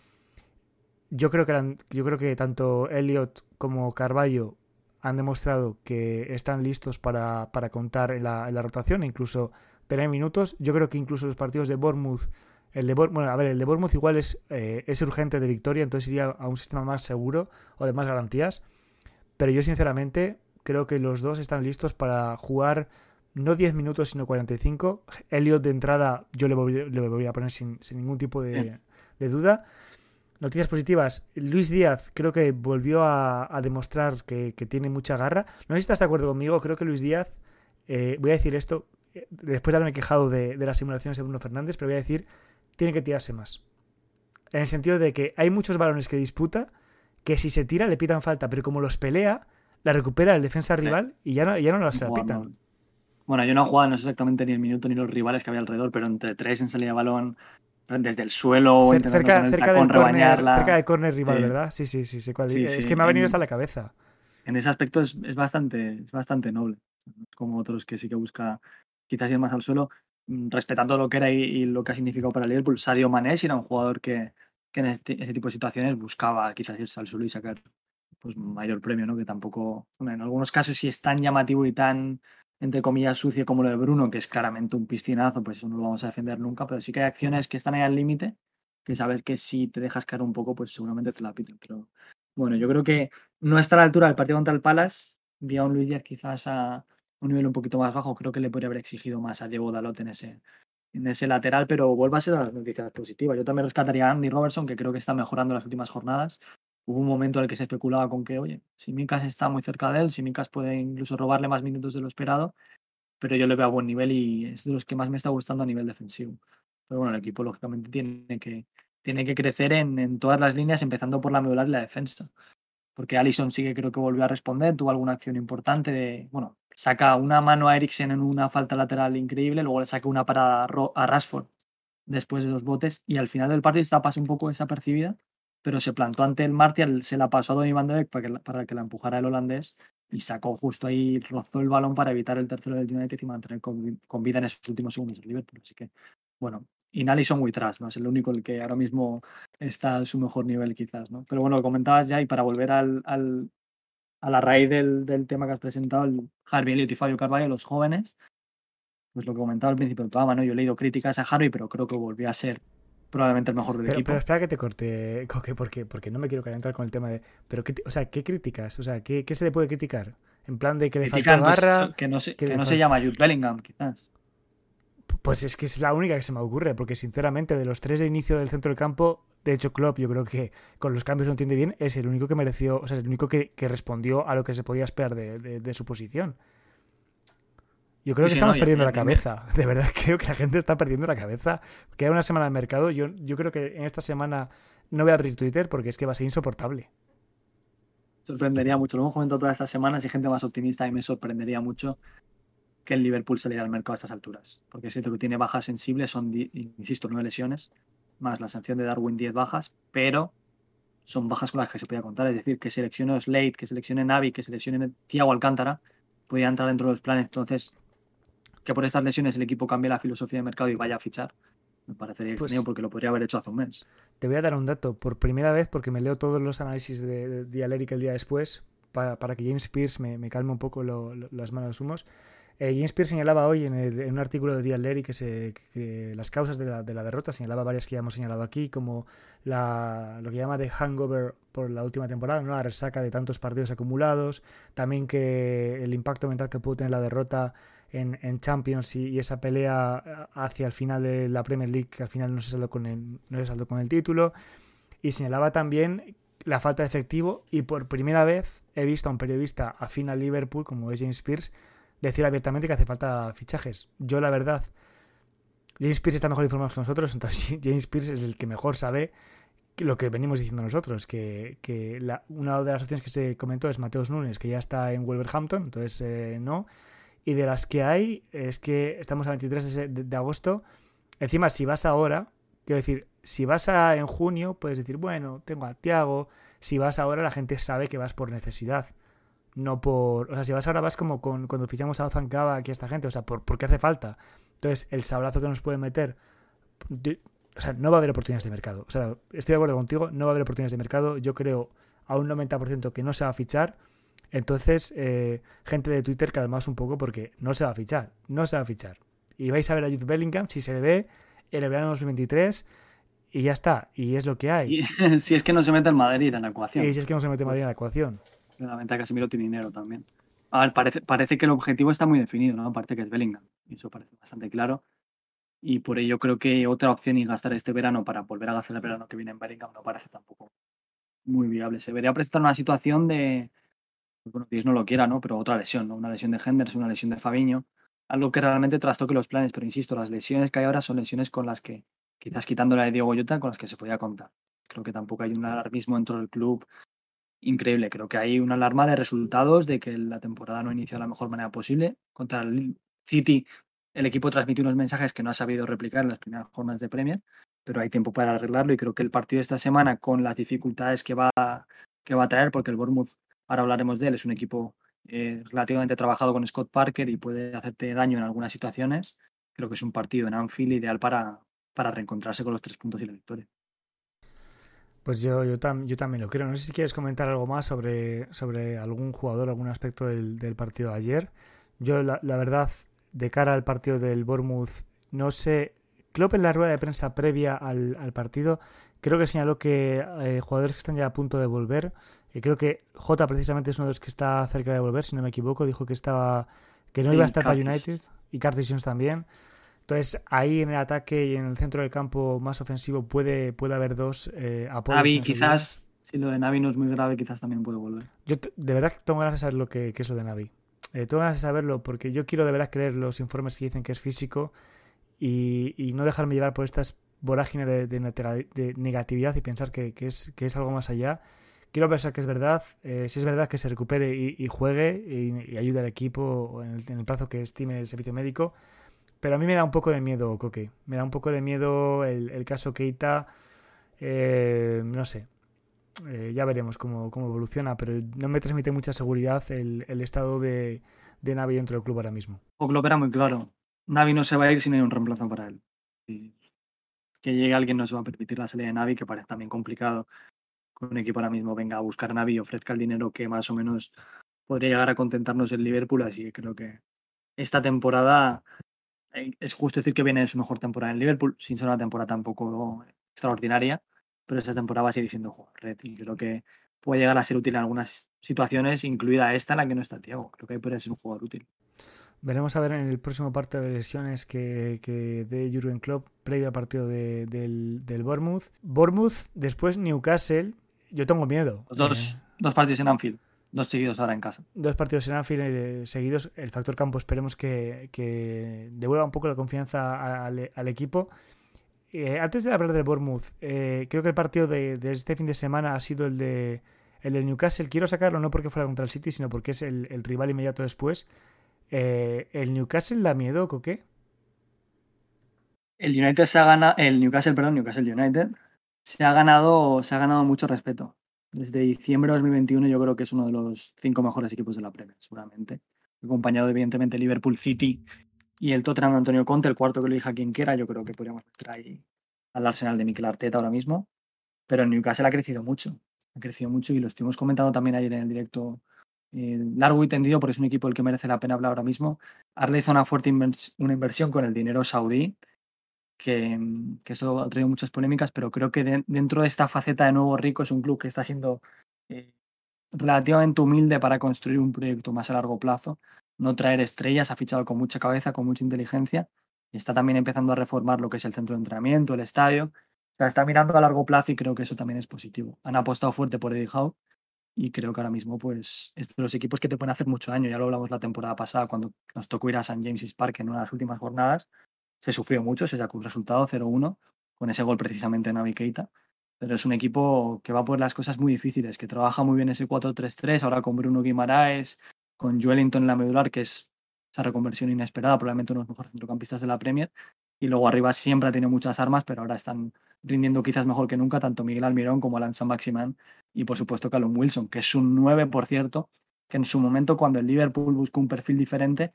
yo creo que, yo creo que tanto Elliot como Carballo han demostrado que están listos para, contar en la, rotación e incluso tener minutos. Yo creo que incluso los partidos de Bournemouth, el de bueno, a ver, el de Bournemouth igual es, eh, es urgente de victoria, entonces iría a un sistema más seguro o de más garantías. Pero yo sinceramente creo que los dos están listos para jugar no 10 minutos, sino 45. Elliot de entrada yo le voy, a poner sin, ningún tipo de, duda. Noticias positivas. Luis Díaz creo que volvió a, demostrar que, tiene mucha garra. No sé si estás de acuerdo conmigo. Creo que Luis Díaz, eh, voy a decir esto, eh, después de haberme quejado de, las simulaciones de Bruno Fernández, pero voy a decir, tiene que tirarse más. En el sentido de que hay muchos balones que disputa que si se tira le pitan falta, pero como los pelea, la recupera el defensa rival y ya no, ya no las pitan. Bueno, yo no he jugado, no sé exactamente ni el minuto ni los rivales que había alrededor, pero entre tres en salida de balón, desde el suelo, cerca, cerca, cerca del corner, cerca del corner rival, ¿verdad? Sí, sí, sí, sí, Es que me ha venido hasta la cabeza. En ese aspecto es, es, bastante, es bastante noble, como otros que sí que busca quizás ir más al suelo, respetando lo que era y, lo que ha significado para Liverpool. Sadio Mané era un jugador que, en este, ese tipo de situaciones buscaba quizás irse al suelo y sacar pues mayor premio, ¿no? Que tampoco, en algunos casos si es tan llamativo y tan entre comillas, sucio como lo de Bruno, que es claramente un piscinazo, pues eso no lo vamos a defender nunca, pero sí que hay acciones que están ahí al límite, que sabes que si te dejas caer un poco, pues seguramente te la piten. Pero bueno, yo creo que no está a la altura del partido contra el Palace. Vi un Luis Díaz quizás a un nivel un poquito más bajo. Creo que le podría haber exigido más a Diego Dalot en ese, en ese lateral, pero vuelva a ser las noticias positivas. Yo también rescataría a Andy Robertson, que creo que está mejorando las últimas jornadas. Hubo un momento en el que se especulaba con que, oye, si Mikas está muy cerca de él, si Mikas puede incluso robarle más minutos de lo esperado, pero yo le veo a buen nivel y es de los que más me está gustando a nivel defensivo. Pero bueno, el equipo lógicamente tiene que, tiene que crecer en, en todas las líneas, empezando por la medular y la defensa. Porque Allison sí que creo que volvió a responder, tuvo alguna acción importante de, bueno, saca una mano a Eriksen en una falta lateral increíble, luego le saca una para a Rashford después de los botes y al final del partido está pasó un poco desapercibida, pero se plantó ante el Martial, se la pasó a Donny van de Beek para que, para que la empujara el holandés y sacó justo ahí, rozó el balón para evitar el tercero del United y mantener con, vida en esos últimos segundos el Liverpool. Así que, bueno, y Nalison Witras, ¿no? Es el único el que ahora mismo está a su mejor nivel, quizás, ¿no? Pero bueno, lo comentabas ya, y para volver al a la raíz del, del, tema que has presentado, el Harvey Elliott y Fabio Carvalho, los jóvenes, pues lo que comentaba al principio del programa, ¿no? Yo he leído críticas a Harvey, pero creo que volvió a ser probablemente el mejor del equipo. Pero espera que te corte, <laughs> Coque, porque, porque no me quiero calentar con el tema de. Pero, ¿qué, o sea, ¿qué críticas? O sea, ¿qué, ¿qué, se le puede criticar? En plan de que le falta pues, barra. que no se, que, no se llama Jude Bellingham, quizás. Pues es que es la única que se me ocurre, porque sinceramente, de los tres de inicio del centro del campo, de hecho, Klopp, yo creo que con los cambios no entiende bien, es el único que mereció, o sea, el único que, que respondió a lo que se podía esperar de, de, de su posición. Yo creo que estamos perdiendo la cabeza. <laughs> De verdad, creo que la gente está perdiendo la cabeza. Queda una semana de mercado. Yo, yo creo que en esta semana no voy a abrir Twitter porque es que va a ser insoportable. Sorprendería mucho. Lo hemos comentado todas estas semanas y gente más optimista y me sorprendería mucho que el Liverpool saliera al mercado a estas alturas. Porque es cierto que tiene bajas sensibles, son, insisto, nueve lesiones, más la sanción de Darwin 10 bajas, pero son bajas con las que se podía contar. Es decir, que seleccione Slate, que seleccione Navi, que seleccione Thiago Alcántara, podía entrar dentro de los planes. Entonces, que por estas lesiones el equipo cambie la filosofía de mercado y vaya a fichar. Me parecería pues extraño porque lo podría haber hecho hace un mes. Te voy a dar un dato. Por primera vez, porque me leo todos los análisis de, de el día después, para, que James Pierce me, calme un poco las manos humos. Eh, James Pierce señalaba hoy en, un artículo de que, se, que las causas de la, derrota, señalaba varias que ya hemos señalado aquí, como lo que llama de hangover por la última temporada, ¿no? la resaca de tantos partidos acumulados, también que el impacto mental que pudo tener la derrota en, Champions y, esa pelea eh, hacia el final de la Premier League, que al final no se saldó con el, no se saldó con el título. Y señalaba también la falta de efectivo y por primera vez he visto a un periodista afín a Liverpool, como es James Pierce, decir abiertamente que hace falta fichajes. Yo la verdad, James Pierce está mejor informado que nosotros, <laughs> entonces James Pierce es el que mejor sabe lo que venimos diciendo nosotros, que, una de las opciones que se comentó es Mateos Nunes, que ya está en Wolverhampton, entonces eh, no. Y de las que hay, es que estamos a 23 de, agosto. Encima, si vas ahora, quiero decir, si vas a, en junio, puedes decir, bueno, tengo a Tiago. Si vas ahora, la gente sabe que vas por necesidad. No por. O sea, si vas ahora, vas como con, cuando fichamos a Ozan aquí a esta gente. O sea, por, porque hace falta. Entonces, el sablazo que nos puede meter o sea, no va a haber oportunidades de mercado. O sea, estoy de acuerdo contigo, no va a haber oportunidades de mercado. Yo creo a un 90% que no se va a fichar. Entonces, eh, gente de Twitter, calmaos un poco porque no se va a fichar. No se va a fichar. Y vais a ver a Jude Bellingham si se le ve en el verano 2023 y ya está. Y es lo que hay. <laughs> si es que no se mete el Madrid en la ecuación. Y si es que no se mete el Madrid en la ecuación. La venta Casemiro tiene dinero también. A ver, parece, parece que el objetivo está muy definido, ¿no? Parece que es Bellingham. Y eso parece bastante claro. Y por ello creo que otra opción y gastar este verano para volver a gastar el verano que viene en Bellingham no parece tampoco muy viable. Se vería presentar una situación de, bueno, Dios no lo quiera, ¿no? Pero otra lesión, ¿no? Una lesión de Henders, una lesión de Fabiño, algo que realmente trastoque los planes. Pero insisto, las lesiones que hay ahora son lesiones con las que, quizás quitando la de Diego Goyota, con las que se podía contar. Creo que tampoco hay un alarmismo dentro del club increíble. Creo que hay una alarma de resultados, de que la temporada no inició de la mejor manera posible. Contra el City, el equipo transmitió unos mensajes que no ha sabido replicar en las primeras jornadas de Premier, pero hay tiempo para arreglarlo y creo que el partido de esta semana, con las dificultades que va, que va a traer, porque el Bournemouth, ahora hablaremos de él, es un equipo eh, relativamente trabajado con Scott Parker y puede hacerte daño en algunas situaciones, creo que es un partido en Anfield ideal para, para reencontrarse con los tres puntos y la victoria. Pues yo, yo, yo también lo creo. No sé si quieres comentar algo más sobre, sobre algún jugador, algún aspecto del, del partido de ayer. Yo, la, la, verdad, de cara al partido del Bournemouth, no sé. Klopp en la rueda de prensa previa al, al partido, creo que señaló que eh, jugadores que están ya a punto de volver. y creo que Jota precisamente es uno de los que está cerca de volver, si no me equivoco. Dijo que estaba que no iba a estar para United y Cartesians también. Entonces, ahí en el ataque y en el centro del campo más ofensivo puede, puede haber dos eh, apoyos. Navi, quizás, si lo de Navi no es muy grave, quizás también puede volver. Yo de verdad tengo ganas de saber lo que, es lo de Navi. Eh, tengo ganas de saberlo porque yo quiero de verdad creer los informes que dicen que es físico y, no dejarme llevar por estas vorágines de, negatividad y pensar que, es, que es algo más allá. Quiero pensar que es verdad, eh, si es verdad que se recupere y, juegue y, ayude al equipo en el, en el plazo que estime el servicio médico pero a mí me da un poco de miedo, Coque. Me da un poco de miedo el, caso Keita. Eh, no sé. Eh, ya veremos cómo, evoluciona, pero no me transmite mucha seguridad el, estado de, Navi dentro del club ahora mismo. O club era muy claro. Navi no se va a ir si no hay un reemplazo para él. que llegue alguien no se va a permitir la salida de Navi, que parece también complicado. Con un equipo ahora mismo venga a buscar Navi y ofrezca el dinero que más o menos podría llegar a contentarnos el Liverpool, así que creo que esta temporada es justo decir que viene de su mejor temporada en Liverpool, sin ser una temporada tampoco extraordinaria, pero esta temporada va a seguir siendo jugador red y creo que puede llegar a ser útil en algunas situaciones, incluida esta en la que no está Tiago. Creo que puede ser un jugador útil. Veremos a ver en el próximo parte de lesiones que, que de Jurgen Klopp previo al partido de, del, del Bournemouth. Bournemouth, después Newcastle. Yo tengo miedo. dos, eh, dos partidos en Anfield. Dos seguidos ahora en casa. Dos partidos en Anfield eh, seguidos. El factor campo esperemos que, devuelva un poco la confianza al, equipo. Eh, antes de hablar de Bournemouth, eh, creo que el partido de, este fin de semana ha sido el de, el de Newcastle. Quiero sacarlo no porque fuera contra el City, sino porque es el, rival inmediato después. ¿El Newcastle da miedo, Coque? El United se ha ganado, el Newcastle, perdón, Newcastle United se ha ganado, se ha ganado mucho respeto desde diciembre de 2021 yo creo que es uno de los cinco mejores equipos de la Premier, seguramente. Acompañado evidentemente Liverpool City y el Tottenham Antonio Conte, el cuarto que lo elija quien quiera. Yo creo que podríamos traer al Arsenal de Mikel Arteta ahora mismo. Pero el Newcastle ha crecido mucho. Ha crecido mucho y lo estuvimos comentando también ayer en el directo eh, largo y tendido porque es un equipo el que merece la pena hablar ahora mismo. Arle hizo una fuerte una inversión con el dinero saudí que, que, eso ha traído muchas polémicas, pero creo que dentro de esta faceta de nuevo rico es un club que está siendo eh, relativamente humilde para construir un proyecto más a largo plazo, no traer estrellas, ha fichado con mucha cabeza, con mucha inteligencia está también empezando a reformar lo que es el centro de entrenamiento, el estadio. Está mirando a largo plazo y creo que eso también es positivo. Han apostado fuerte por Eddie Howe y creo que ahora mismo pues los equipos que te pueden hacer mucho daño. Ya lo hablamos la temporada pasada cuando nos tocó ir a St. James's Park en una de las últimas jornadas se sufrió mucho, se sacó un resultado 0-1 con ese gol precisamente en Navi Keita. Pero es un equipo que va por las cosas muy difíciles, que trabaja muy bien ese 4-3-3, ahora con Bruno Guimaraes, con Joelinton en la medular, que es esa reconversión inesperada, probablemente uno de los mejores centrocampistas de la Premier. Y luego arriba siempre ha tenido muchas armas, pero ahora están rindiendo quizás mejor que nunca, tanto Miguel Almirón como Alan San Maximan y por supuesto Callum Wilson, que es un 9, por cierto, que en su momento cuando el Liverpool buscó un perfil diferente,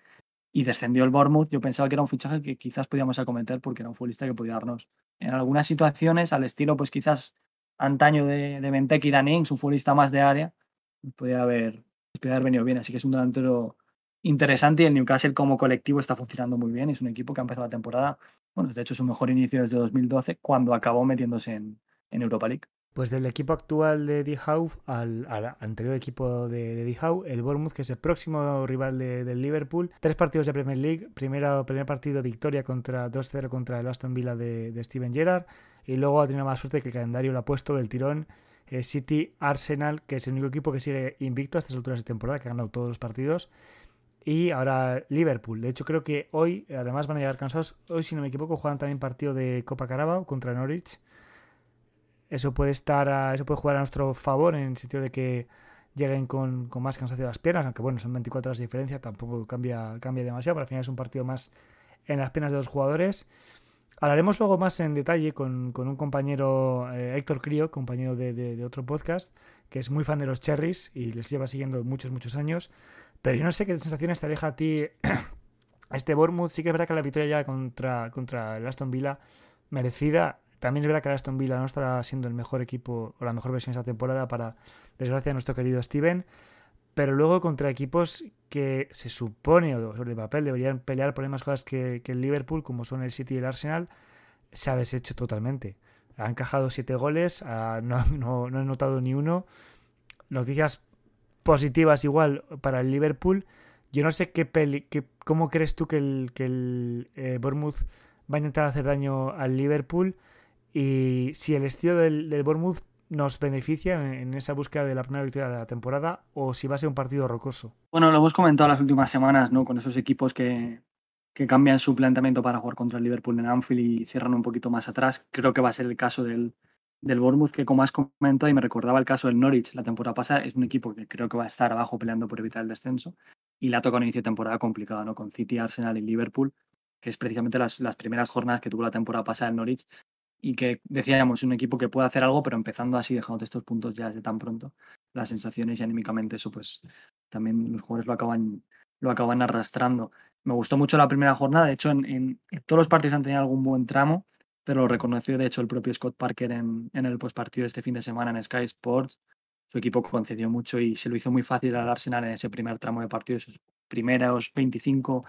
y descendió el Bournemouth, yo pensaba que era un fichaje que quizás podíamos acometer porque era un futbolista que podía darnos en algunas situaciones al estilo, pues quizás antaño de, de Benteke y Danings, un futbolista más de área, podía haber, podía haber venido bien. Así que es un delantero interesante y el Newcastle como colectivo está funcionando muy bien. Es un equipo que ha empezado la temporada, bueno, de hecho su mejor inicio desde 2012, cuando acabó metiéndose en, en Europa League. Pues del equipo actual de Howe al, anterior equipo de, Howe, el Bournemouth, que es el próximo rival del Liverpool. Tres partidos de Premier League. Primero, primer partido, victoria contra 2-0 contra el Aston Villa de, Steven Gerrard. Y luego ha tenido más suerte que el calendario lo ha puesto del tirón. Eh, City Arsenal, que es el único equipo que sigue invicto a estas alturas de temporada, que ha ganado todos los partidos. Y ahora Liverpool. De hecho, creo que hoy, además, van a llegar cansados. Hoy, si no me equivoco, juegan también partido de Copa Carabao contra Norwich eso puede estar eso puede jugar a nuestro favor en el sentido de que lleguen con, más cansancio de las piernas, aunque bueno, son 24 horas de diferencia, tampoco cambia, cambia demasiado, pero al final es un partido más en las piernas de los jugadores. Hablaremos luego más en detalle con, un compañero, eh, Héctor Crío, compañero de, otro podcast, que es muy fan de los Cherries y les lleva siguiendo muchos, muchos años. Pero yo no sé qué sensaciones te deja a ti <coughs> este Bournemouth. Sí que es verdad que la victoria ya contra, contra el Aston Villa merecida también es verdad que Aston Villa no estará siendo el mejor equipo o la mejor versión esta temporada para desgracia de nuestro querido Steven. Pero luego contra equipos que se supone o sobre el papel deberían pelear por las mismas cosas que, el Liverpool, como son el City y el Arsenal, se ha deshecho totalmente. Ha encajado siete goles, no, no, no, he notado ni uno. Noticias positivas igual para el Liverpool. Yo no sé qué, peli, cómo crees tú que el, que el eh, Bournemouth va a intentar hacer daño al Liverpool y si el estilo del, del Bournemouth nos beneficia en, esa búsqueda de la primera victoria de la temporada o si va a ser un partido rocoso. Bueno, lo hemos comentado las últimas semanas, ¿no? Con esos equipos que, cambian su planteamiento para jugar contra el Liverpool en Anfield y cierran un poquito más atrás. Creo que va a ser el caso del, del Bournemouth, que como has comentado y me recordaba el caso del Norwich la temporada pasada, es un equipo que creo que va a estar abajo peleando por evitar el descenso y la toca un inicio de temporada complicado, ¿no? Con City, Arsenal y Liverpool, que es precisamente las, las primeras jornadas que tuvo la temporada pasada el Norwich y que decíamos, un equipo que puede hacer algo, pero empezando así, dejando estos puntos ya desde tan pronto, las sensaciones y anímicamente eso, pues también los jugadores lo acaban, lo acaban arrastrando. Me gustó mucho la primera jornada, de hecho, en, todos los partidos han tenido algún buen tramo, pero lo reconoció de hecho el propio Scott Parker en, en el postpartido de este fin de semana en Sky Sports. Su equipo concedió mucho y se lo hizo muy fácil al Arsenal en ese primer tramo de partido, esos primeros 25,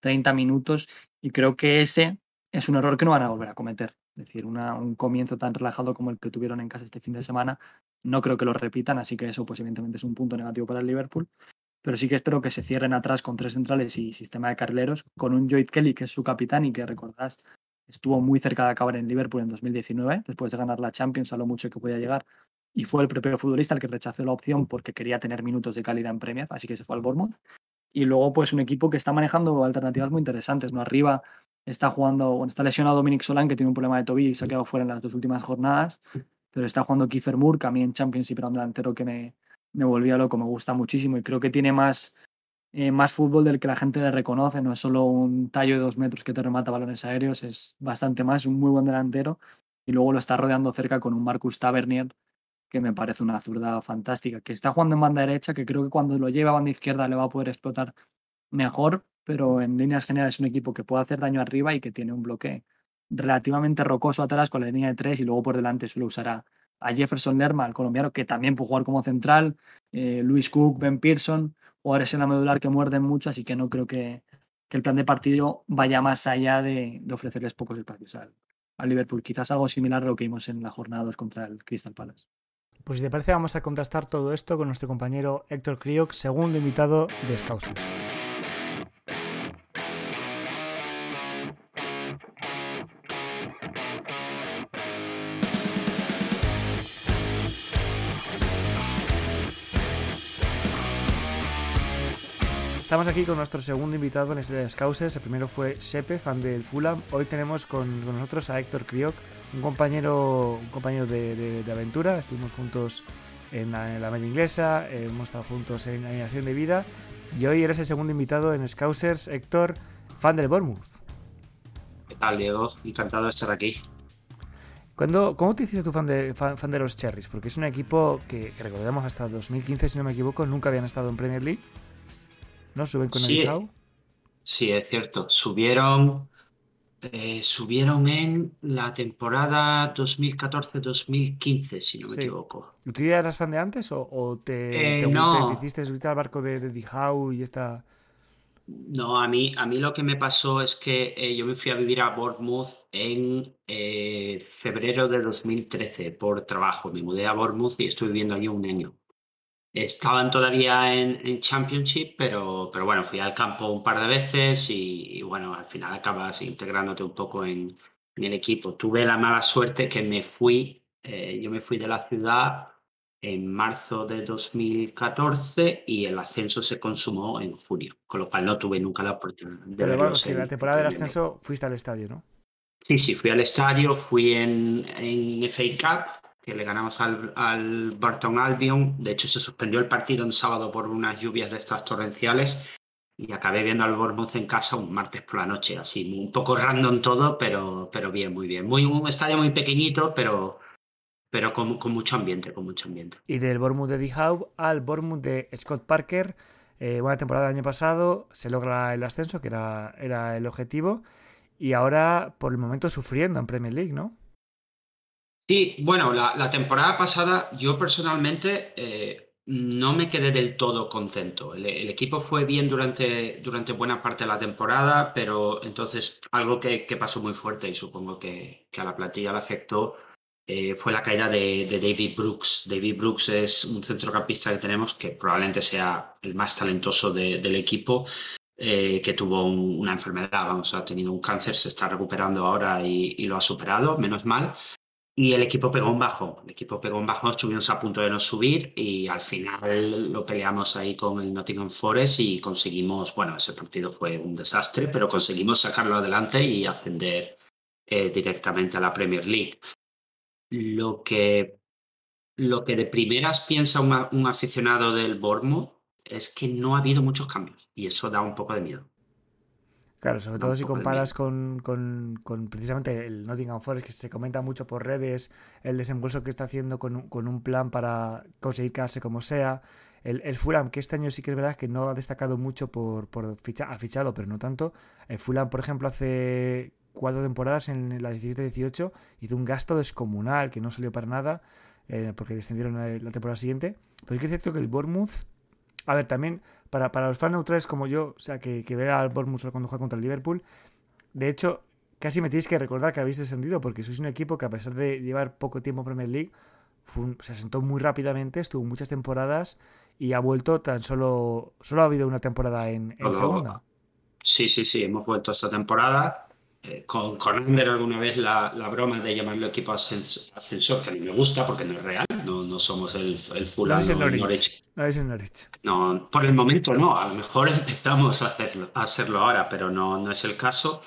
30 minutos, y creo que ese es un error que no van a volver a cometer. Es decir, un comienzo tan relajado como el que tuvieron en casa este fin de semana, no creo que lo repitan, así que eso pues evidentemente es un punto negativo para el Liverpool. Pero sí que espero que se cierren atrás con tres centrales y sistema de carrileros, con un Joyd Kelly que es su capitán y que recordás estuvo muy cerca de acabar en Liverpool en 2019, después de ganar la Champions, a lo mucho que podía llegar, y fue el propio futbolista el que rechazó la opción porque quería tener minutos de calidad en Premier, así que se fue al Bournemouth. Y luego, pues un equipo que está manejando alternativas muy interesantes, ¿no? Arriba está jugando, bueno, está lesionado Dominic Solán, que tiene un problema de tobillo y se ha quedado fuera en las dos últimas jornadas, pero está jugando Kiefer Moore, que a mí en un delantero que me, me volvía loco, me gusta muchísimo y creo que tiene más, eh, más fútbol del que la gente le reconoce, no es solo un tallo de dos metros que te remata balones aéreos, es bastante más, un muy buen delantero y luego lo está rodeando cerca con un Marcus Tavernier que me parece una zurda fantástica, que está jugando en banda derecha, que creo que cuando lo lleve a banda izquierda le va a poder explotar mejor, pero en líneas generales es un equipo que puede hacer daño arriba y que tiene un bloque relativamente rocoso atrás con la línea de tres y luego por delante solo usará a Jefferson Lerma, el colombiano, que también puede jugar como central, eh, Luis Cook, Ben Pearson, jugadores en la medular que muerden mucho, así que no creo que, el plan de partido vaya más allá de, ofrecerles pocos espacios al, Liverpool. Quizás algo similar a lo que vimos en la jornada 2 contra el Crystal Palace. Pues si te parece vamos a contrastar todo esto con nuestro compañero Héctor Crioc, segundo invitado de Scouts. Estamos aquí con nuestro segundo invitado en la historia de Scousers. El primero fue Sepe, fan del Fulham. Hoy tenemos con, nosotros a Héctor Crioc, un compañero, un compañero de, aventura. Estuvimos juntos en la, media inglesa, hemos estado juntos en animación de vida. Y hoy eres el segundo invitado en Scousers. Héctor, fan del Bournemouth. ¿Qué tal, Diego? Encantado de estar aquí. ¿Cómo te hiciste tu fan de, fan, de los Cherries? Porque es un equipo que, que recordemos hasta 2015, si no me equivoco, nunca habían estado en Premier League ¿no? Suben con el Sí, es cierto. Subieron, eh, subieron en la temporada 2014-2015, si no me equivoco. ¿Tú ya eras fan de antes o, te, eh, te, hiciste subir al barco de, de y esta... No, a mí, a mí lo que me pasó es que eh, yo me fui a vivir a Bournemouth en febrero de 2013 por trabajo. Me mudé a Bournemouth y estuve viviendo allí un año. Estaban todavía en, Championship, pero, pero bueno, fui al campo un par de veces y, bueno, al final acabas integrándote un poco en, el equipo. Tuve la mala suerte que me fui, eh, yo me fui de la ciudad en marzo de 2014 y el ascenso se consumó en junio, con lo cual no tuve nunca la oportunidad de Pero bueno, que la temporada del ascenso fuiste al estadio, ¿no? Sí, sí, fui al estadio, fui en, en FA Cup que le ganamos al, al Barton Albion. De hecho, se suspendió el partido en sábado por unas lluvias de estas torrenciales y acabé viendo al Bournemouth en casa un martes por la noche, así un poco random todo, pero, pero bien, muy bien. Muy, un estadio muy pequeñito, pero, pero con, con mucho ambiente, con mucho ambiente. Y del Bournemouth de Howe al Bournemouth de Scott Parker, eh, buena temporada del año pasado, se logra el ascenso, que era, era el objetivo, y ahora por el momento sufriendo en Premier League, ¿no? Sí, bueno, la, temporada pasada yo personalmente eh, no me quedé del todo contento. El, equipo fue bien durante, durante, buena parte de la temporada, pero entonces algo que, pasó muy fuerte y supongo que, a la plantilla le afectó eh, fue la caída de, David Brooks. David Brooks es un centrocampista que tenemos que probablemente sea el más talentoso del equipo. Eh, que tuvo una enfermedad, vamos, ha tenido un cáncer, se está recuperando ahora y, y lo ha superado, menos mal. Y el equipo pegó un bajo. El equipo pegó un bajo, estuvimos a punto de no subir y al final lo peleamos ahí con el Nottingham Forest y conseguimos, bueno, ese partido fue un desastre, pero conseguimos sacarlo adelante y ascender eh, directamente a la Premier League. Lo que, lo que de primeras piensa un aficionado del Bournemouth es que no ha habido muchos cambios y eso da un poco de miedo. Claro, sobre todo si comparas con, con, con, precisamente el Nottingham Forest, que se comenta mucho por redes, el desembolso que está haciendo con, con un plan para conseguir quedarse como sea. El, el, Fulham, que este año sí que es verdad que no ha destacado mucho por, por ficha, ha fichado, pero no tanto. El Fulham, por ejemplo, hace cuatro temporadas en la 17-18 hizo un gasto descomunal que no salió para nada eh, porque descendieron la, la, temporada siguiente. Pero es que es cierto que el Bournemouth a ver, también para, para los fans neutrales como yo, o sea, que, que vea al Bournemouth cuando juega contra el Liverpool, de hecho, casi me tenéis que recordar que habéis descendido, porque sois un equipo que a pesar de llevar poco tiempo en Premier League, se asentó muy rápidamente, estuvo muchas temporadas y ha vuelto tan solo, solo ha habido una temporada en, en segunda. Sí, sí, sí, hemos vuelto esta temporada. Eh, con, con Ander alguna vez la, la, broma de llamarlo equipo ascensor, que a mí me gusta porque no es real, no, no somos el, el fulano no es el Norwich. No es el Norwich. No, por el momento no, a lo mejor <laughs> empezamos a hacerlo, a hacerlo ahora, pero no, no es el caso.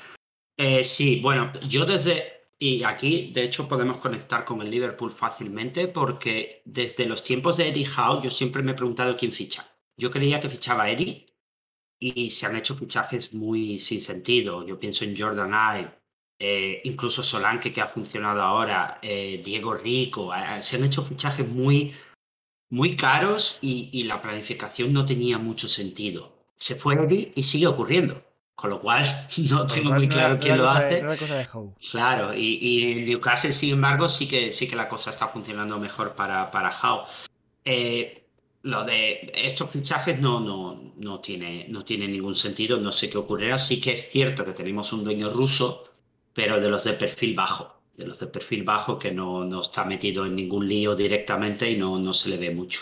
Eh, sí, bueno, yo desde, y aquí de hecho podemos conectar con el Liverpool fácilmente porque desde los tiempos de Eddie Howe yo siempre me he preguntado quién ficha. Yo creía que fichaba Eddie y se han hecho fichajes muy sin sentido. Yo pienso en Jordan Ive, eh, incluso Solanke que ha funcionado ahora, eh, Diego Rico, eh, se han hecho fichajes muy, muy caros y, la planificación no tenía mucho sentido. Se fue Eddie y sigue ocurriendo. Con lo cual, <laughs> no tengo muy claro quién lo hace. claro, y, y, Newcastle, sin embargo, sí que, sí que la cosa está funcionando mejor para, para Howe. Eh, lo de estos fichajes no, no, no, tiene, no tiene ningún sentido, no sé qué ocurrirá. Sí que es cierto que tenemos un dueño ruso, pero de los de perfil bajo, de los de perfil bajo que no, no está metido en ningún lío directamente y no, no se le ve mucho.